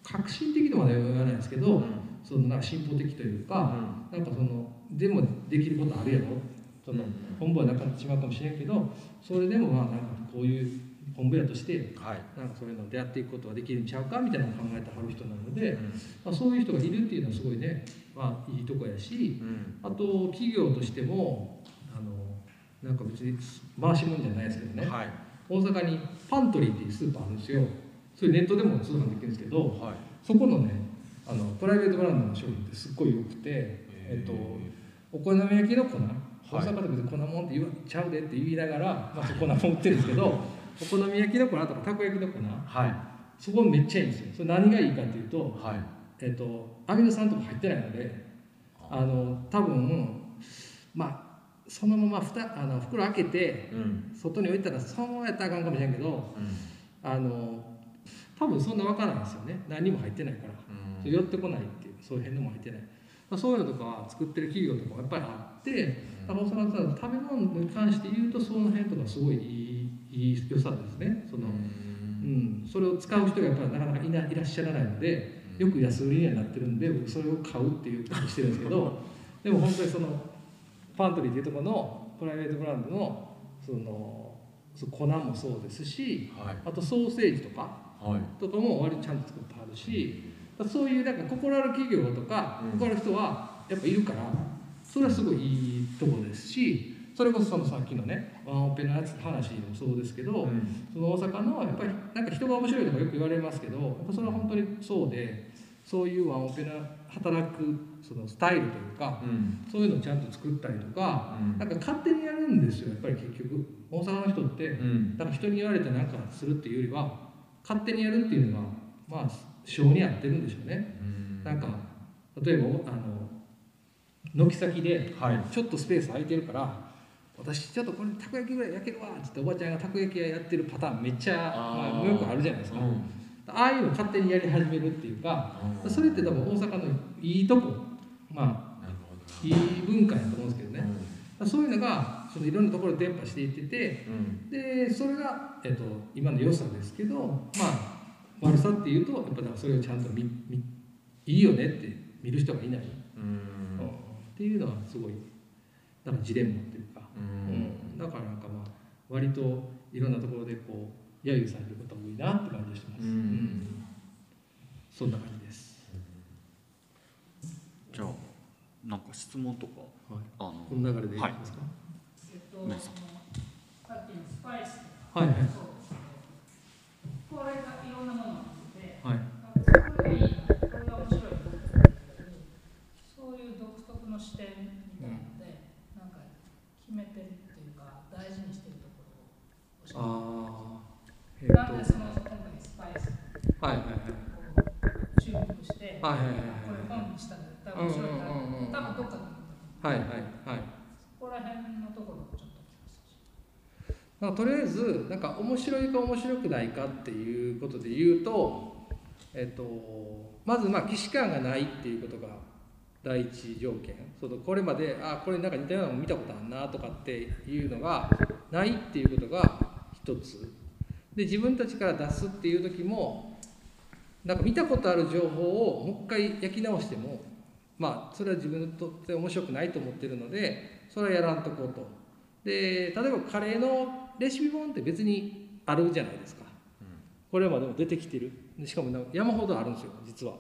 革新的とまでは言わないですけど、そのなんか進歩的というか、なんかそのでもできることあるやろ？その本部はなくなってしまうかもしれんけどそれでもまあなんかこういう本部屋としてはい。なんかそういうの出会っていくことができるんちゃうかみたいなのを考えてはる人なので、うん。まあ、そういう人がいるっていうのはすごいね、まあ、いいとこやしうん。あと企業としてもあのなんか別に回しもんじゃないですけどね。はい。大阪にパントリーっていうスーパーあるんですよ。それネットでも通販できるんですけどはい。そこのねあのプライベートブランドの商品ってすっごい良くて、えっと、お好み焼きの粉。大阪で別に粉もんって言わちゃうでって言いながら、まあ、そこ粉も売ってるんですけどお好み焼きの粉とかたこ焼きの粉はい。そこめっちゃいいんですよ。それ何がいいかっていうと、はい。えっと、アミノ酸とか入ってないのであの多分まあそのままふたあの袋開けてうん。外に置いたらそのままやったらあかんかもしれんけどあの多分そんな分からないですよね。何にも入ってないから。うん。寄ってこないっていうそういう変なもん入ってない、まあ、そういうのとかは作ってる企業とかもやっぱりあってだから大阪さん食べ物に関して言うとその辺とかすごいいいいい良さですね。その、うん、それを使う人がやっぱりなかなかいないらっしゃらないのでよく安売りにはなってるんで僕それを買うっていうことをしてるんですけど でも本当にそのパントリーっていうところのプライベートブランドのその粉もそうですしはい。あとソーセージとかはい。とかも割とちゃんと作ってあるしそういうなんか心ある企業とかうん。心ある人はやっぱいるからそれはすごいいいところですしそれこそそのさっきのねワンオペのやつ話もそうですけど、うん。その大阪のやっぱりなんか人が面白いとかよく言われますけどやっぱそれは本当にそうでそういうワンオペな働くそのスタイルというかうん。そういうのをちゃんと作ったりとかうん。なんか勝手にやるんですよやっぱり結局。大阪の人ってうん。なんか人に言われてなんかするっていうよりは勝手にやるっていうのがまあ性に合ってるんでしょうね。うん。なんか例えばあの軒先ではい。ちょっとスペース空いてるから私ちょっとこれたこ焼きぐらい焼けるわっつっておばちゃんがたこ焼き屋やってるパターンめっちゃまあ、よくあるじゃないですか、うん。ああいうの勝手にやり始めるっていうかうん。それって多分大阪のいいとこまあいい文化やと思うんですけどね。ねそういうのがそのいろんなところで伝播していっててうん。でそれが、えっと、今の良さですけどまあ悪さっていうとやっぱそれをちゃんと見見いいよねって見る人がいない、うん。う。んっていうのはすごいだからジレンマってだからなんかまあ割といろんなところでこう揶揄されることが多いなって感じがしてます、うん。そんな感じです、じゃあなんか質問とかはい、あのこの流れでいいですか、えっと、ねささっきのスパイス。はい。はい。これがいろんなものがあって、はい。これがいいな、これが面白いなそういう独特の視点みたいなので、なんか決めてるっていうか、大事にしてるところを教えてああえっ、んでその今回スパイスはいはいはい。を注目して、はいはいはいこれ本にしたら多分面白いな、うんうん多分どっかではいはいはい。そこら辺のところをちょっと。なんかとりあえずなんか面白いか面白くないかっていうことで言うと、えっと、まずまあ既視感がないっていうことが第一条件。そのこれまであこれなんか似たようなの見たことあるなとかっていうのがないっていうことが一つ。で自分たちから出すっていう時もなんか見たことある情報をもう一回焼き直してもまあそれは自分にとって面白くないと思ってるのでそれはやらんとこうと。で例えばカレーのレシピ本って別にあるじゃないですか。これまでも出てきてる。でしかも山ほどあるんですよ実は。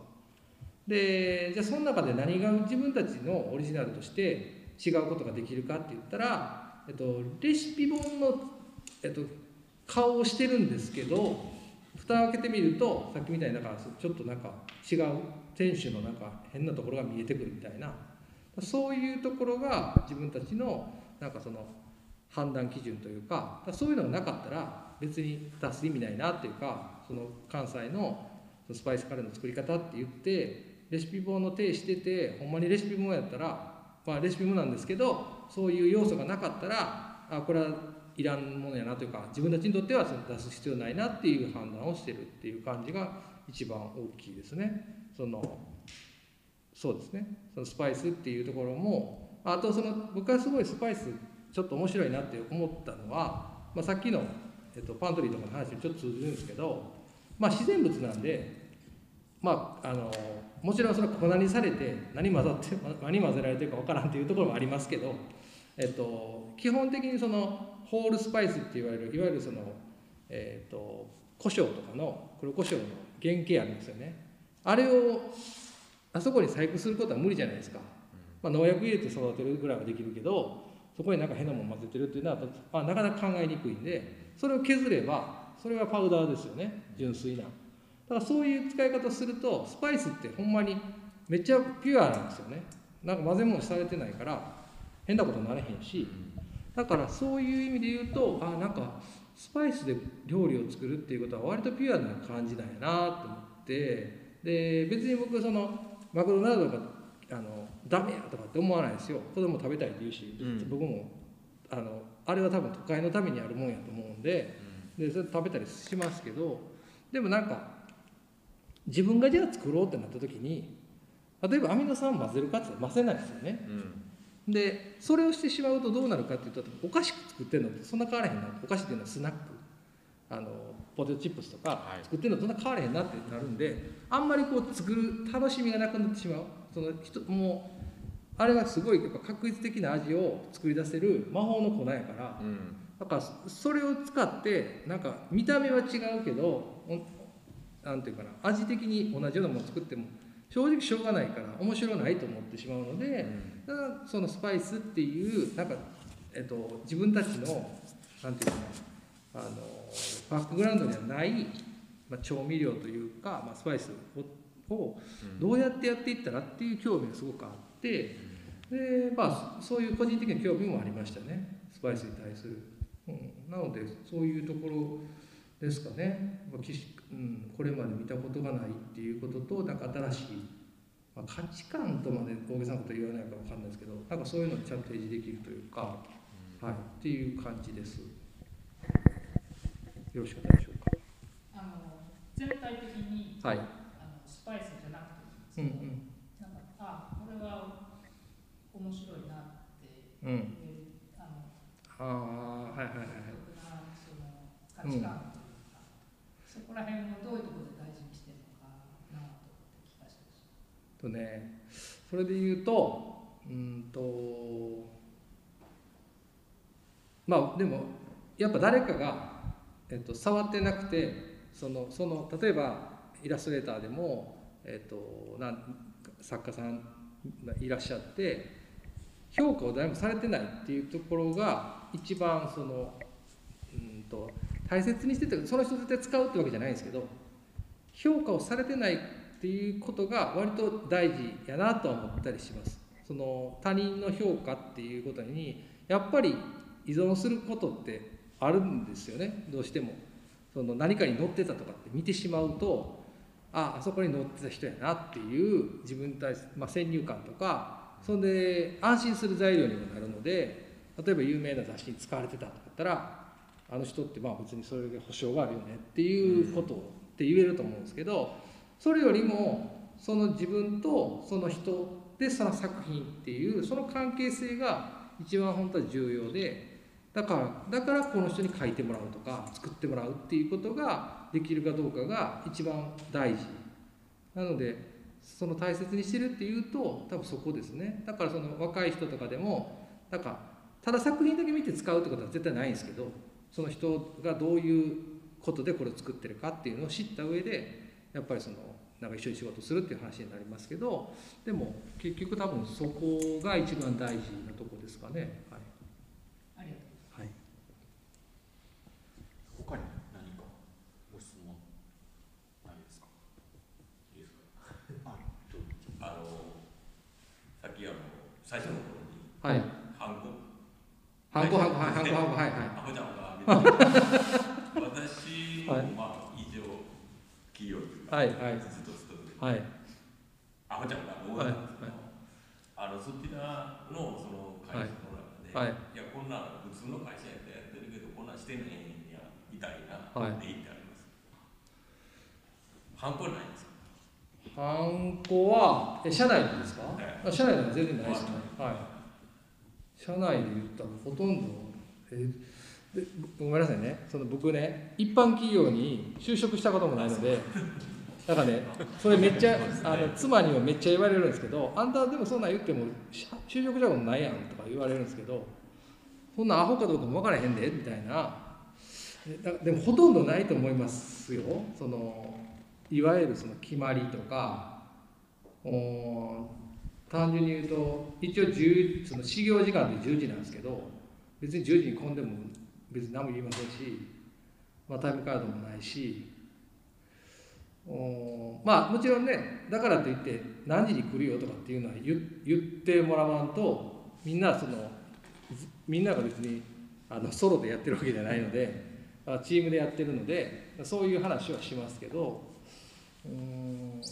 でじゃあその中で何が自分たちのオリジナルとして違うことができるかって言ったら、えっと、レシピ本の、えっと、顔をしてるんですけど蓋を開けてみるとさっきみたいになんかちょっとなんか違う店主のなんか変なところが見えてくるみたいなそういうところが自分たちのなんかその判断基準というかそういうのがなかったら別に出す意味ないなっていうかその関西のスパイスカレーの作り方って言ってレシピ本の手しててほんまにレシピ本やったらまあレシピ本なんですけどそういう要素がなかったらあこれはいらんものやなというか自分たちにとっては出す必要ないなっていう判断をしてるっていう感じが一番大きいですね。そのそうですねそのスパイスっていうところもあとその僕はすごいスパイスちょっと面白いなって思ったのは、まあ、さっきの、えっと、パントリーとかの話にちょっと通じるんですけど、まあ、自然物なんで、まあ、あのもちろんその粉にされて何混ざって何混ぜられてるかわからんっていうところもありますけど、えっと、基本的にそのホールスパイスって言われるいわゆるその、えっと、胡椒とかの黒胡椒の原型あるんですよね。あれをあそこに細工することは無理じゃないですか。まあ、農薬入れて育てるぐらいはできるけどそこになんか変なもん混ぜてるっていうのは、まあ、なかなか考えにくいんでそれを削ればそれがパウダーですよね。純粋な。だからそういう使い方するとスパイスってほんまにめっちゃピュアなんですよね。なんか混ぜ物されてないから変なことになれへんしだからそういう意味で言うとあなんかスパイスで料理を作るっていうことは割とピュアな感じなんやなと思ってで別に僕そのマクドナルドがあのダメやとかって思わないですよ。子供食べたいって言うし、うん。僕もあのあれは多分都会のためにあるもんやと思うんででそれ食べたりしますけどでもなんか自分がじゃあ作ろうってなった時に例えばアミノ酸混ぜるかって混ぜないですよね。うんでそれをしてしまうとどうなるかっていうとお菓子作ってるのってそんな変わらへんなお菓子っていうのはスナックあのポテトチップスとかはい。作ってるのとそんな変われへんなってなるんであんまりこう作る楽しみがなくなってしまう。その人もうあれはすごいやっぱ確率的な味を作り出せる魔法の粉やからうん。だからそれを使ってなんか見た目は違うけどおなんていうかな味的に同じようなものを作っても正直しょうがないから面白ないと思ってしまうので、だからそのスパイスっていうなんか、えっと、自分たちのなんていうかなあのバックグラウンドにはない、まあ、調味料というか、まあ、スパイスををどうやってやっていったらっていう興味がすごくあってで、まあ、そういう個人的な興味もありましたね。スパイスに対する。うん、なのでそういうところですかね、まあきしうん、これまで見たことがないっていうこととなんか新しい、まあ、価値観とまで大げさなこと言わないかわかんないですけどなんかそういうのをちゃんと提示できるというか、はい、っていう感じです。よろしかったでしょうか？あの全体的に、はい。あのスパイスじゃなくてうんいいんですけど、なんかあこれは面白いなってうん。うん。いうあのああ、はいはいはいはい。その価値観というか、そこら辺をどういうところで大事にしてるのかなと思って聞かせてほしい。とね、それで言うと、うんと、まあでも、やっぱ誰かが、えっと、触ってなくて、その、その、例えばイラストレーターでも、えっと、なん作家さんがいらっしゃって、評価を誰もされてないっていうところが、一番その、うんと、大切にしてて、その人絶対使うってわけじゃないんですけど、評価をされてないっていうことが割と大事やなとは思ったりします。その他人の評価っていうことにやっぱり依存することってあるんですよね。どうしても。その何かに乗ってたとかって見てしまうとああそこに乗ってた人やなっていう自分に対する、まあ、先入観とかそれで安心する材料にもなるので例えば有名な雑誌に使われてたとかだったらあの人ってまあ別にそれで保証があるよねっていうことって言えると思うんですけどそれよりもその自分とその人でその作品っていうその関係性が一番本当は重要でだからだからこの人に書いてもらうとか作ってもらうっていうことができるかどうかが一番大事。なのでその大切にしてるっていうと多分そこですね。だからその若い人とかでもなんかただ作品だけ見て使うってことは絶対ないんですけどその人がどういうことでこれを作ってるかっていうのを知った上でやっぱりそのなんか一緒に仕事するっていう話になりますけどでも結局多分そこが一番大事なとこですかね。はい、ありがとう。はい、他に何かご質問ないですか？いいですか？あのさっきあの最初の頃にはい。ハンコ？ハンコハンコはいハンコハンコはいはい。アホちゃんが挙げて 私もはいまあ以上企業といはい。はいずっと勤めてはい。アホちゃんが大はい。型なんですけどあのそちらのその会社の中で、はい。い、やこんな普通の会社やってやってるけどこんなんしてんねんやみたいなはい。例ってあります。ハンコないんですか？ハンコはえ社内でですか、はいあ社内では全然ないですね。はい。社内で言ったらほとんどえでごめんなさいね。その僕ね一般企業に就職したこともないのでだからねそれめっちゃあの妻にもめっちゃ言われるんですけどあんたでもそんなん言っても就職したことないやんとか言われるんですけどそんなアホかどうかも分からへんでみたいな。でもほとんどないと思いますよ。そのいわゆるその決まりとか。お単純に言うと一応その始業時間で10時なんですけど別に10時に混んでも別に何も言いませんし、まあ、タイムカードもないしまあもちろんねだからといって何時に来るよとかっていうのは言言ってもらわんとみんなそのみんなが別にあのソロでやってるわけじゃないのでチームでやってるのでそういう話はしますけどうん。だ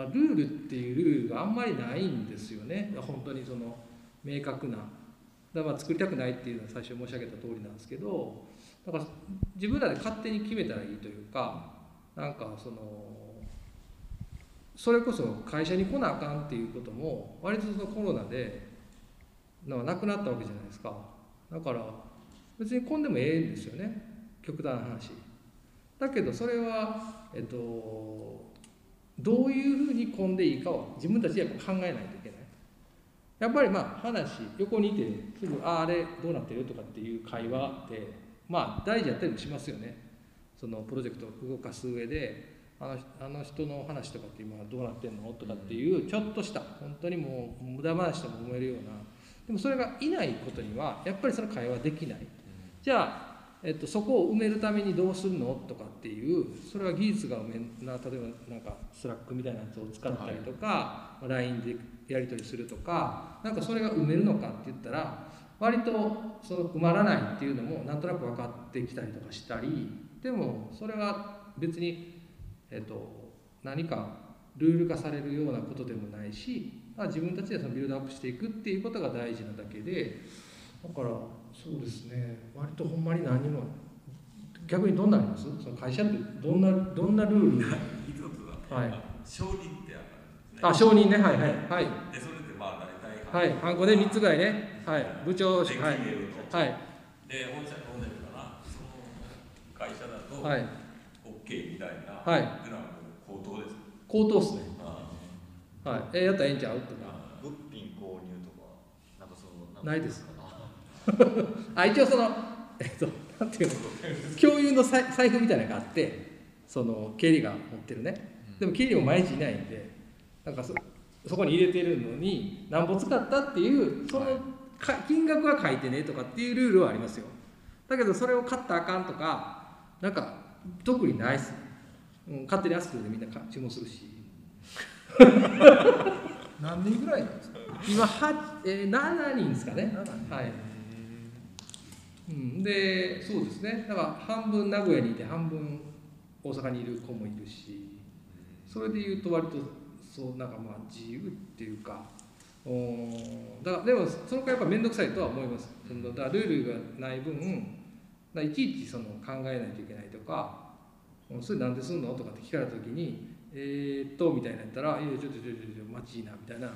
からルールっていうルールがあんまりないんですよね。本当にその明確な。だまあ作りたくないっていうのは最初申し上げた通りなんですけどだから自分らで勝手に決めたらいいというかなんかそのそれこそ会社に来なあかんっていうことも割とそのコロナでななくなったわけじゃないですか。だから別に混んでもええんですよね。極端な話。だけどそれはえっとどういうふうに混んでいいかを自分たちでやっぱ考えないといけない。やっぱりまあ話横にいてすぐ「あああれどうなってる?」とかっていう会話ってまあ大事やったりもしますよね。そのプロジェクトを動かす上であのあの人の話とかって今どうなってんの？とかっていうちょっとした本当にもう無駄話とも思えるようなでもそれがいないことにはやっぱりその会話できない。じゃあえっと、そこを埋めるためにどうするの？とかっていうそれは技術が埋めな例えばなんかスラックみたいなやつを使ったりとか、まあ LINE でやり取りするとかなんかそれが埋めるのかって言ったら割とその埋まらないっていうのもなんとなく分かってきたりとかしたりでもそれは別に、えっと、何かルール化されるようなことでもないしまあ自分たちでそのビルドアップしていくっていうことが大事なだけでだからそうですね。割とほんまに何も逆にどんなのあります？その会社ってどんなどんなルール？一つは、はい。承認ってあるんですね。あ承認ね。はいはい。はい。で、それってまあ大体、はいハンコで3つぐらいねはい部長はい。はいで、御社のねかな、その会社だと、はい。OK みたいな、はい。っていうのはもう口頭です。口頭っすね。あはい。えやったらええんちゃう？とか。物品購入とかなんかそのなんか。ないですあ あ。一応そのえっとなんていうの？共有の財財布みたいなのがあってその経理が持ってるね。でも経理も毎日いないんでなんかそそこに入れてるのに何本使ったっていうそのか金額は書いてねとかっていうルールはありますよ。だけどそれを買ったらあかんとかなんか特にないっす、うん、勝手にアスクでみんなか注文するし。何人ぐらいなんですか？今は、えー、7人ですかね。はい。うん、でそうですね。だから半分名古屋にいて半分大阪にいる子もいるし。それで言うと割とそうなんかまあ自由っていうか。うんだからでもその回やっぱ面倒くさいとは思います。そのだルールがない分いちいちその考えないといけないとかそれなんですんの？とかって聞かれた時にえー、っとみたいなやったら「いやちょっとちょっとちょっと待ちいいな」みたいな。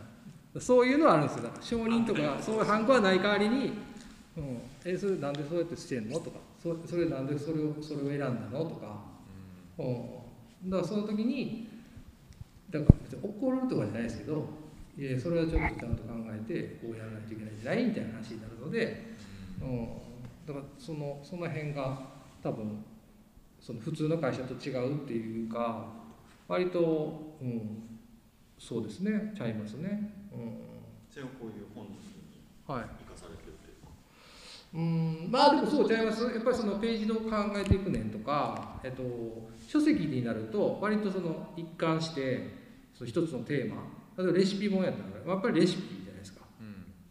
そういうのはあるんですよ。だから承認とかそういうハンコはない代わりに「うん、えそれなんでそうやってしてんの?」とかそ「それなんでそれをそれを選んだの?」とか、うん、だからその時にだから別に怒るとかじゃないですけどいやそれはちょっとちゃんと考えてこうやらないといけないんじゃない？みたいな話になるので、うん、だからそのその辺が多分その普通の会社と違うっていうか割と、うん、そうですね。ちゃいますね。うん。それをこういう本にはい生かされてるというか。うん。まあでもそうちゃいます。やっぱりそのページどう考えていくねんとか、えっと、書籍になると割とその一貫してその一つのテーマ例えばレシピ本やったらやっぱりレシピじゃないですか。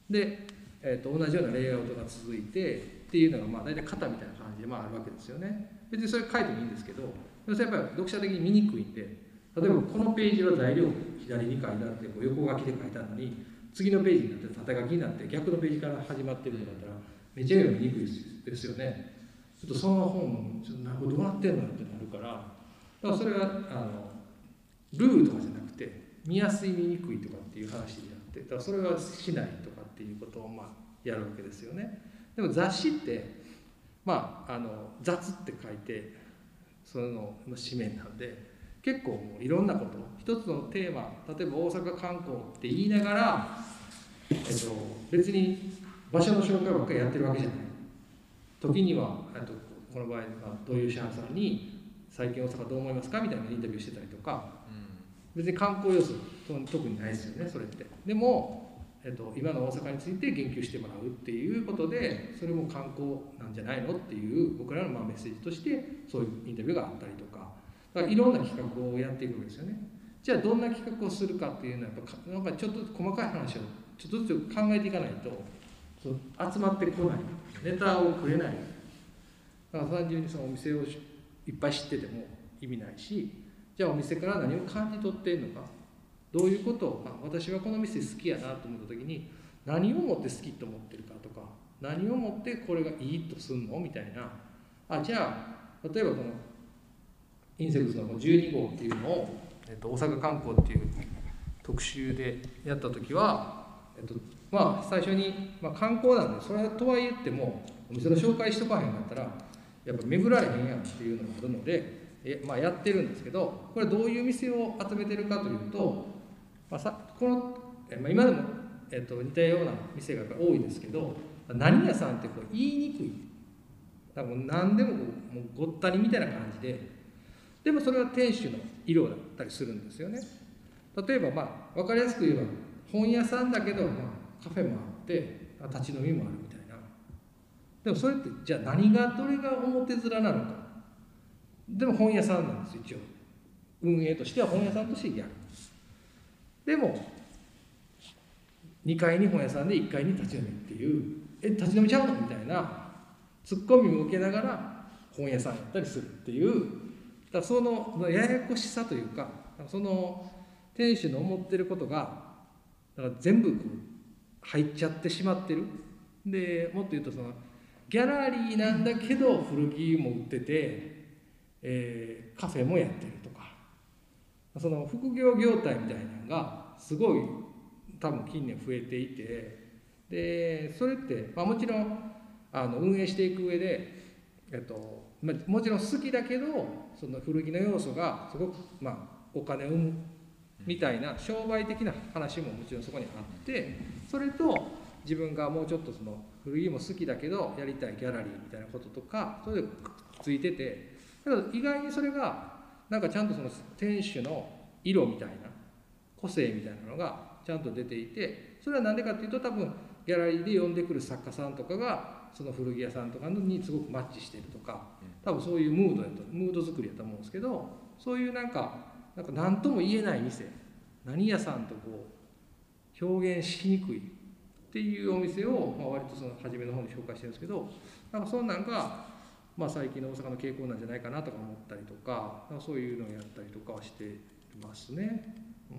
で、えっと、同じようなレイアウトが続いてっていうのがまあ大体型みたいな感じでまああるわけですよね。別にそれ書いてもいいんですけど要するにやっぱり読者的に見にくいんで例えばこのページは材料左に書いてあってこう横書きで書いてあるのに次のページになって縦書きになって逆のページから始まってるとかだったらめっちゃ読みにくいですよね。ちょっとその本ちょっとなんかどうなってんのってなるからだからそれはあのルールとかじゃなくて見やすい見にくいとかっていう話になってだからそれはしないとかっていうことをまあやるわけですよね。でも雑誌ってまああの雑って書いてそのの紙面なんで結構もういろんなこと一つのテーマ例えば大阪観光って言いながら、えっと、別に場所の紹介ばっかりやってるわけじゃない。時にはあとこの場合は土井善晴さんに「最近大阪どう思いますか?」みたいなインタビューしてたりとか。別に観光要素と特にないですよねそれって。でも、えっと、今の大阪について言及してもらうっていうことでそれも観光なんじゃないのっていう僕らのまあメッセージとしてそういうインタビューがあったりとか。だからいろんな企画をやっていくわけですよね。じゃあどんな企画をするかっていうのはやっぱなんかちょっと細かい話をちょっとずつ考えていかないと集まってこない。ネタをくれない。だから単純にそのお店をいっぱい知ってても意味ないしじゃあお店から何を感じ取ってんのか。どういうこと？を、まあ、私はこの店好きやなと思った時に何をもって好きと思ってるかとか何をもってこれがいいとすんの？みたいな。あじゃあ例えばこのインセクスの12号っていうのを、えっと、大阪観光っていう特集でやった時は、えっと、まあ最初に、まあ、観光なんでそれとは言ってもお店の紹介しとかへんかったらやっぱ巡られへんやんっていうのがあるので、えまあ、やってるんですけどこれどういう店を集めてるかというと、まあ、さこの、まあ、今でも、えっと、似たような店が多いですけど何屋さんってこう言いにくい。多分何でもこうもうごったにみたいな感じで。でもそれは店主の色だったりするんですよね。例えばまあ分かりやすく言えば本屋さんだけど、まあ、カフェもあって立ち飲みもあるみたいな。でもそれってじゃあ何がどれが表面なのか。でも本屋さんなんです一応。運営としては本屋さんとしてやる。でも2階に本屋さんで1階に立ち飲みっていうえ立ち飲みちゃうの？みたいなツッコミも受けながら本屋さんやったりするっていうだそのややこしさというかその店主の思ってることがだから全部こう入っちゃってしまってる。でもっと言うとそのギャラリーなんだけど古着も売ってて、えーカフェもやってるその副業業態みたいなのがすごい多分近年増えていてでそれって、まあ、もちろんあの運営していく上で、えっとまあ、もちろん好きだけどその古着の要素がすごく、まあ、お金を生むみたいな商売的な話ももちろんそこにあってそれと自分がもうちょっとその古着も好きだけどやりたいギャラリーみたいなこととかそれでくっついててだ意外にそれがなんかちゃんとその店主の色みたいな個性みたいなのがちゃんと出ていてそれは何でかっていうと多分ギャラリーで呼んでくる作家さんとかがその古着屋さんとかにすごくマッチしてるとか多分そういうムードやとムード作りやと思うんですけどそういうなんかなんか何とも言えない店何屋さんとこう表現しにくいっていうお店を、まあ、割とその初めの方に紹介してるんですけどなんかそんなんが、まあ、最近の大阪の傾向なんじゃないかなとか思ったりとかそういうのをやったりとかはしてますね。うん、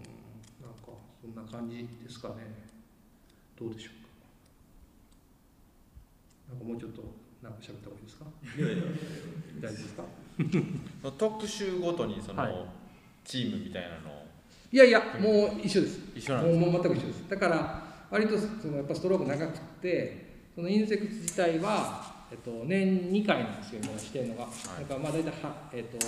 なんかそんな感じですかね。どうでしょうか。なんかもうちょっとなんか喋った方がいいですか？いやいや大丈夫ですか？特集ごとにその、はいチームみたいなのをいやいやもう一緒です。一緒なんですもうもう全く一緒です。だから割とそのやっぱストローク長くてそのインセクツ自体はえっと年2回なんですよ今してるのが。だからまあ大体はえっと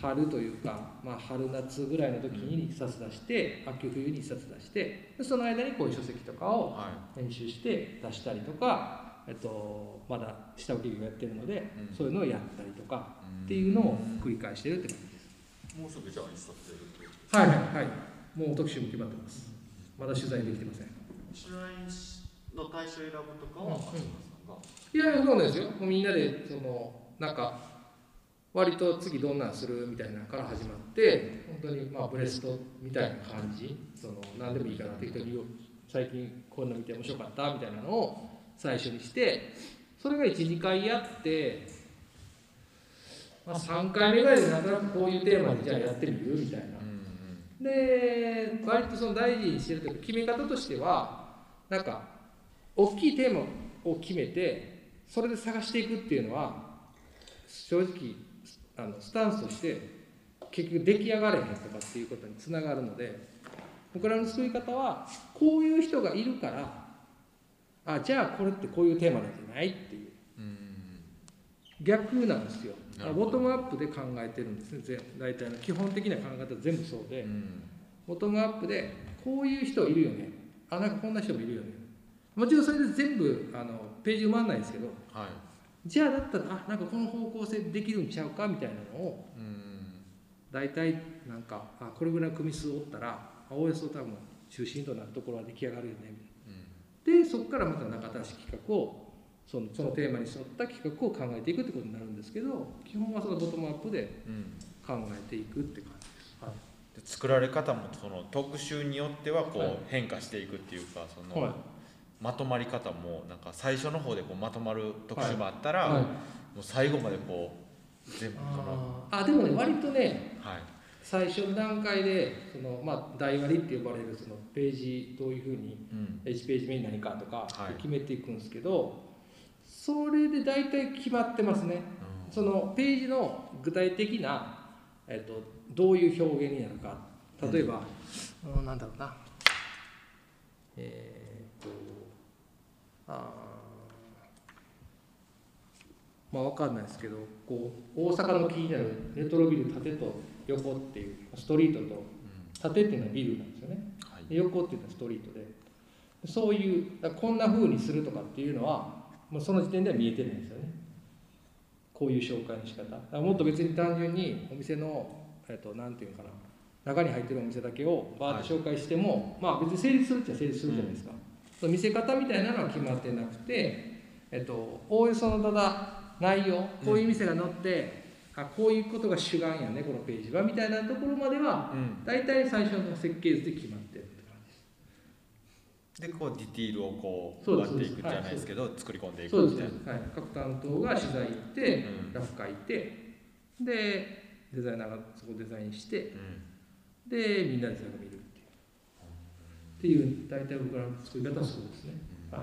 春というか、まあ、春夏ぐらいの時に1冊出して、秋冬に1冊出してでその間にこういう書籍とかをは編集して出したりとか、えっと、まだ下請け業やってるので、うんそういうのをやったりとかいっていうのを繰り返してるって感じです。もうすぐじゃあ一冊出るというはいはいはい。もう特集も決まってます。まだ取材できてません。白井の対象選ぶとかは松村さんがいやいや、そうなんですよ。もうみんなで、その、なんか、割と次どんなんするみたいなのから始まって、本当にまあブレストみたいな感じ、その、何でもいいから適当によ、最近こんなの見て面白かったみたいなのを最初にして、それが1、2回やって、まあ、3回目ぐらいでなんとなくこういうテーマでじゃあやってみるみたいな。うんで割とその大事にしてるというか決め方としてはなんか大きいテーマを決めてそれで探していくっていうのは正直あのスタンスとして結局出来上がれへんとかっていうことにつながるので僕らの作り方はこういう人がいるからあじゃあこれってこういうテーマなんじゃないっていう。逆なんですよ。ボトムアップで考えてるんですね。全大体の基本的な考え方全部そうで。うん。ボトムアップでこういう人いるよね。あなんかこんな人もいるよね。もちろんそれで全部あのページ埋まんないんですけどはい。じゃあだったらあなんかこの方向性できるんちゃうかみたいなのをうん。大体なんかあこれぐらいの組数おったらあおおよそ多分中心となるところは出来上がるよねみたいな。でそこからまた中新しい企画をそのそのテーマに沿った企画を考えていくってことになるんですけど基本はそのボトムアップでうん。考えていくって感じです。はい。で作られ方もその特集によってはこうはい変化していくっていうかその、はいまとまり方もなんか最初の方でこうまとまる特集もあったら、はい。もう最後までこう全部このあでもね割とねはい。最初の段階でその、まあ、台割りって呼ばれるそのページどういうふうにうん。1ページ目に何かとかはい。決めていくんですけど、それで大体決まってますね。そのページの具体的な、えっとどういう表現になるか。例えば、うん、なんだろうな。えーっとあまあわかんないですけどこう大阪の気になるレトロビル縦と横っていうストリートと縦っていうのはビルなんですよね。はい。で横っていうのはストリートでそういうこんな風にするとかっていうのはもうその時点では見えてないんですよね。こういう紹介の仕方。もっと別に単純にお店の、えっと、なんていうのかな中に入ってるお店だけをバーッと紹介しても、まあ別に成立するっちゃ成立するじゃないですか、その見せ方みたいなのは決まってなくて、えっと、おおよそのただ内容こういう店が載って、あこういうことが主眼やねこのページはみたいなところまではうん。大体最初の設計図で決まってるって感じです。でこうディティールをこう割っていくじゃないですけど作り込んでいくそうですみたいなね、はい、各担当が取材行って、うん。ラフ書いてでデザイナーがそこデザインしてうん。でみんなでそれを見るっていう大体僕らの作り方はそうですね、はい。あ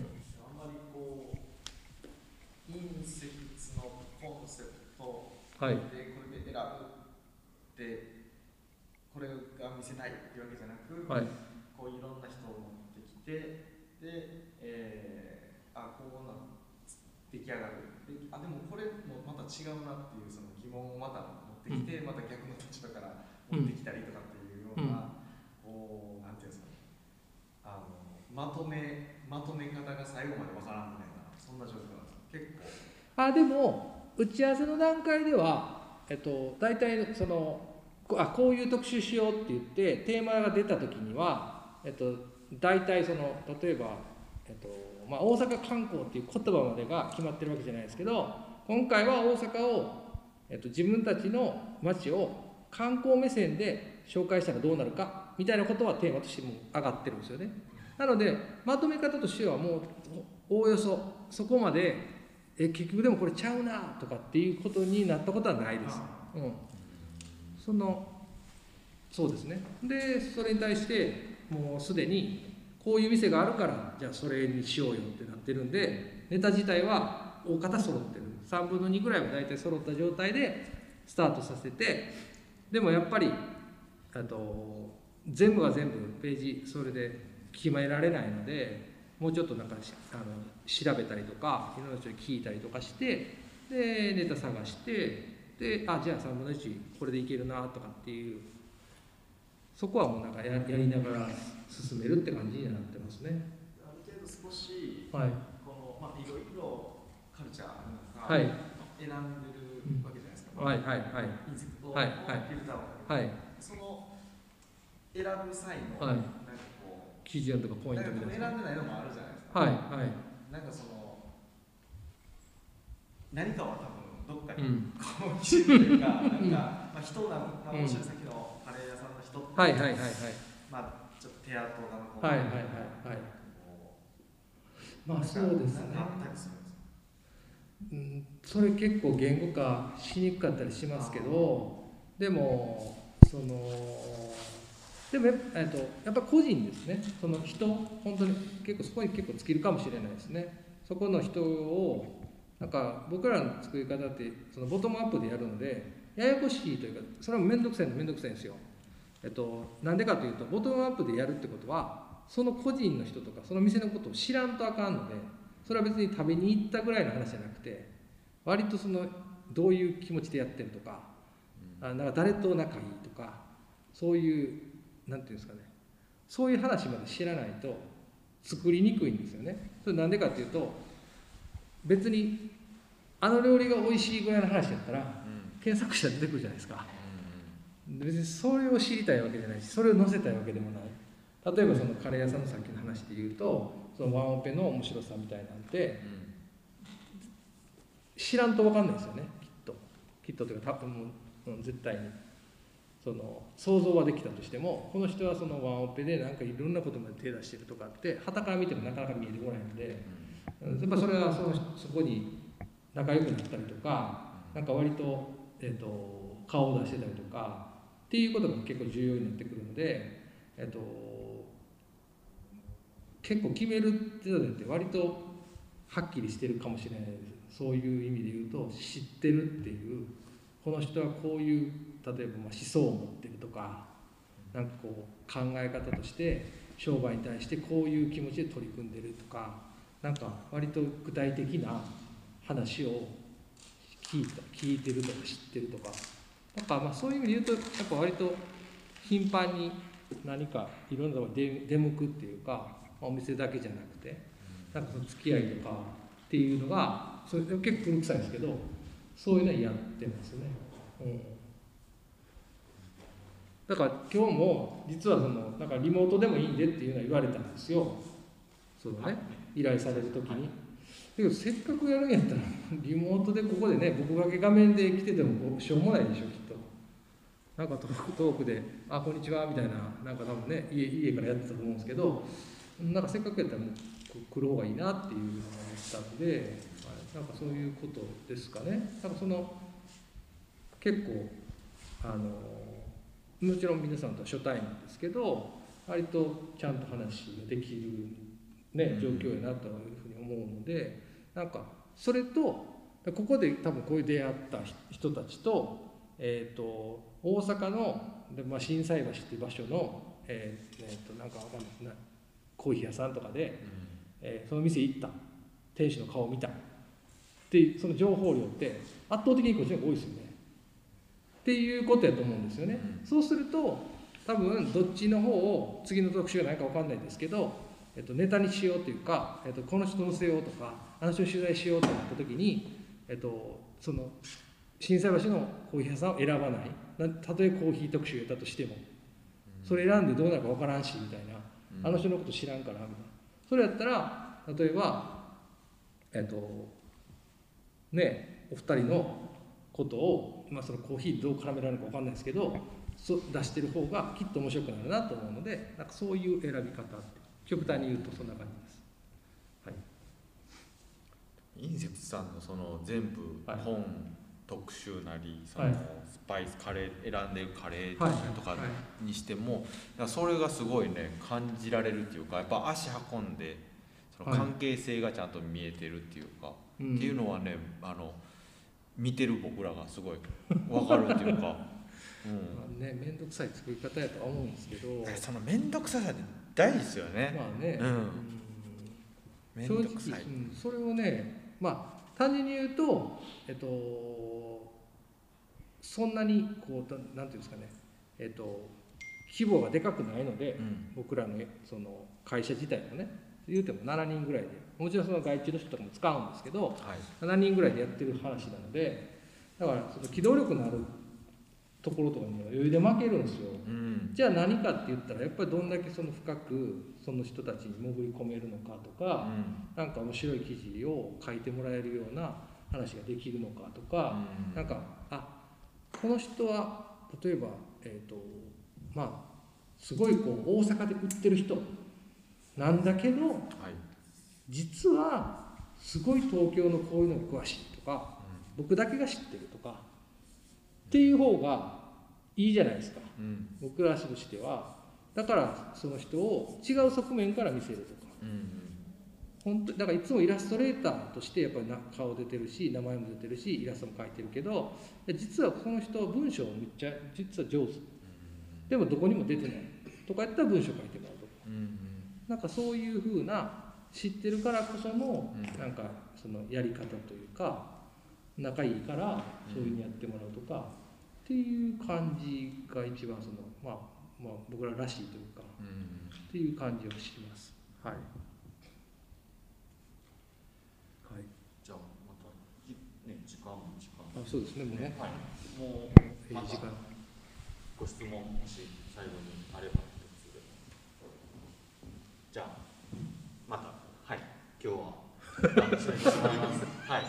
んまりこうインセクツのコンセプトはいでこれで選ぶってこれが見せたいっていうわけじゃなく、はい。こういろんな人を持ってきてで、えー、あこうな出来上がる。であでもこれもまた違うなっていうその疑問をまた持ってきて、また逆の立場から持ってきたりとかっていうような、こうなんていうんですかねあのまとめまとめ方が最後までわからんみたいな。そんな状況なんです結構。あでも打ち合わせの段階では、えっと、大体そのこあこういう特集しようって言ってテーマが出た時には、えっと、大体その例えば、えっとまあ、大阪観光っていう言葉までが決まってるわけじゃないですけど今回は大阪を、えっと、自分たちの街を観光目線で紹介したらどうなるかみたいなことはテーマとしても上がってるんですよね。なのでまとめ方としてはもうおおよそそこまでえ結局でもこれちゃうなとかっていうことになったことはないです。うん、そのそうですね。でそれに対してもうすでにこういう店があるからじゃあそれにしようよってなってるんでネタ自体は大方揃ってる。3分の2ぐらいは大体揃った状態でスタートさせてでもやっぱりあと全部が全部ページそれで決められないのでもうちょっとなんかしあの調べたりとかいろんな人に聞いたりとかしてでネタ探してであじゃあ3分の1これでいけるなとかっていうそこはもうなんかややりながら進めるって感じになってますね。ある程度少しはい、この、まあ、いろいろカルチャーある中、はい。選んでるわけじゃないですか、はいはいはい。インセクトをはいはい。フィルターを。はい。その選ぶ際の、はい。なんか基準とかポイントみたいな。選んでないのもあるじゃないですか、はいはい。なんかその何かは多分どっかにうん。こう基準というか、なんか、まあ、人なのかもしれない、さっきのカレー屋さんの人って、はいはいはいはい。まあ、ちょっと手跡なのかはいはいはいはい。こまあそうですね。うん。それ結構言語化しにくかったりしますけどでもそのでもや,、えっと、やっぱ個人ですね。その人本当に結構そこに結構尽きるかもしれないですね。そこの人をなんか僕らの作り方ってそのボトムアップでやるのでややこしいというかそれは面倒くさいの面倒くさいんですよ。えっとなんでかというとボトムアップでやるってことはその個人の人とかその店のことを知らんとあかんのでそれは別に食べに行ったぐらいの話じゃなくて割とそのどういう気持ちでやってるとかあなんか誰と仲いいとかそういうなんていうんですかね。そういう話まで知らないと作りにくいんですよね。それなんでかっていうと別にあの料理が美味しいぐらいの話やったら検索したら出てくるじゃないですか。別にそれを知りたいわけじゃないしそれを載せたいわけでもない。例えばそのカレー屋さんのさっきの話で言うとそのワンオペの面白さみたいなんて知らんと分かんないですよねきっと。きっとというか多分もううん絶対にその想像はできたとしてもこの人はそのワンオペでなんかいろんなことまで手出してるとかって傍から見てもなかなか見えてこないのでうん。やっぱそれはそのそこに仲良くなったりとかなんか割と,、えー、と顔を出してたりとかっていうことが結構重要になってくるので、えっと結構決めるっていうのって割とはっきりしてるかもしれないです。そういう意味で言うと知ってるっていうこの人はこういう例えばま思想を持ってるとかなんかこう考え方として商売に対してこういう気持ちで取り組んでるとかなんか割と具体的な話を聞いた聞いてるとか知ってるとかなんかまあそういう意味で言うとやっぱ割と頻繁に何かいろんなところに出向くっていうか、まお店だけじゃなくてなんかその付き合いとかっていうのがそれで結構古臭いんですけどそういうのはやってますね。うんだから今日も実はそのなんかリモートでもいいんでっていうのは言われたんですよ。そうね、依頼される時に。だけどせっかくやるんやったらリモートでここでね僕だけ画面で来ててもしょうもないでしょきっと。なんかトークで「あこんにちは」みたいななんか多分ね家家からやってたと思うんですけどなんかせっかくやったらもう来る方がいいなっていうのを思ったんで、はい、なんかそういうことですかね。なんかその結構あのもちろん皆さんとは初対面ですけど割とちゃんと話ができる、ね、状況やなというふうに思うのでなんかそれとここで多分こういう出会った人たちと,、えー、と大阪ので、まあ、心斎橋っていう場所の、えーえーとなんかわかんないですねコーヒー屋さんとかで、えーその店行った店主の顔を見たっていうその情報量って圧倒的にこっちの方が多いですよね。っていうことやと思うんですよね。そうすると多分どっちの方を次の特集が何か分かんないですけど、えっと、ネタにしようというか、えっと、この人乗せようとかあの人に取材しようとなった時に、えっと、その心斎橋のコーヒー屋さんを選ばない。なたとえコーヒー特集やったとしても。それ選んでどうなるか分からんしみたいな。あの人のこと知らんからみたいな。それやったら例えばえっとねお二人のことを、まあ、そのコーヒーどう絡められるか分かんないですけどそ出してる方がきっと面白くなるなと思うのでなんかそういう選び方極端に言うとそんな感じです。はい。インセクトさんのその全部はい本特集なりそのはい。スパイスカレー選んでるカレーはいとかはいにしてもだからそれがすごいね感じられるっていうかやっぱ足運んでそのはい。関係性がちゃんと見えてるっていうか、うん。っていうのはねあの見てる僕らがすごい分かるっていうか、うん。まあね面倒くさい作り方やとは思うんですけど。その面倒くささって大事ですよね。まあね、うん。うん。さい、うん、それをねまあ単純に言うとえっとそんなにこうななんていうんですかね。えっと規模がでかくないので、うん。僕らのその会社自体もね言うても7人ぐらいでもちろんその外注の人とかも使うんですけどはい。7人ぐらいでやってる話なのでだからその機動力のあるところとかには余裕で負けるんですよ。うん。じゃあ何かって言ったらやっぱりどんだけその深くその人たちに潜り込めるのかとうか、ん。なんか面白い記事を書いてもらえるような話ができるのかとか、うん。なんかあこの人は例えばえっ、とまあすごいこう大阪で売ってる人なんだけどはい。実はすごい東京のこういうのに詳しいとか僕だけが知ってるとかっていう方がいいじゃないですか。うん。僕らとしては。だからその人を違う側面から見せるとか。うん。本当だからいつもイラストレーターとしてやっぱりな顔出てるし名前も出てるしイラストも描いてるけど実はこの人は文章めっちゃ実は上手。でもどこにも出てないとかやったら文章書いてもなんかそういうふうな知ってるからこそのうんなんかそのやり方というか仲いいからそういうふうにやってもらうとかっていう感じが一番そのまあまあ僕ららしいというかうんっていう感じをします。はい。はい。じゃあまたいね時間も時間あ、そうですね。もうね。はいもうま時間。ご質問もし最後にあればじゃあまたはい今日は はい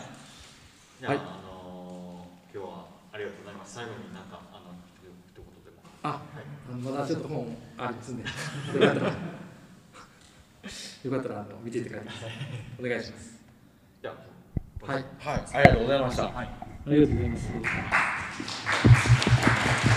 じゃあ、はいあのー今日はありがとうございます最後になんかあの一言でもあ、はいまだちょっと本あるっつんで。よかったら。よかったらあの見ていってください。お願いします。じゃあはい。はいありがとうございましたはいありがとうございます。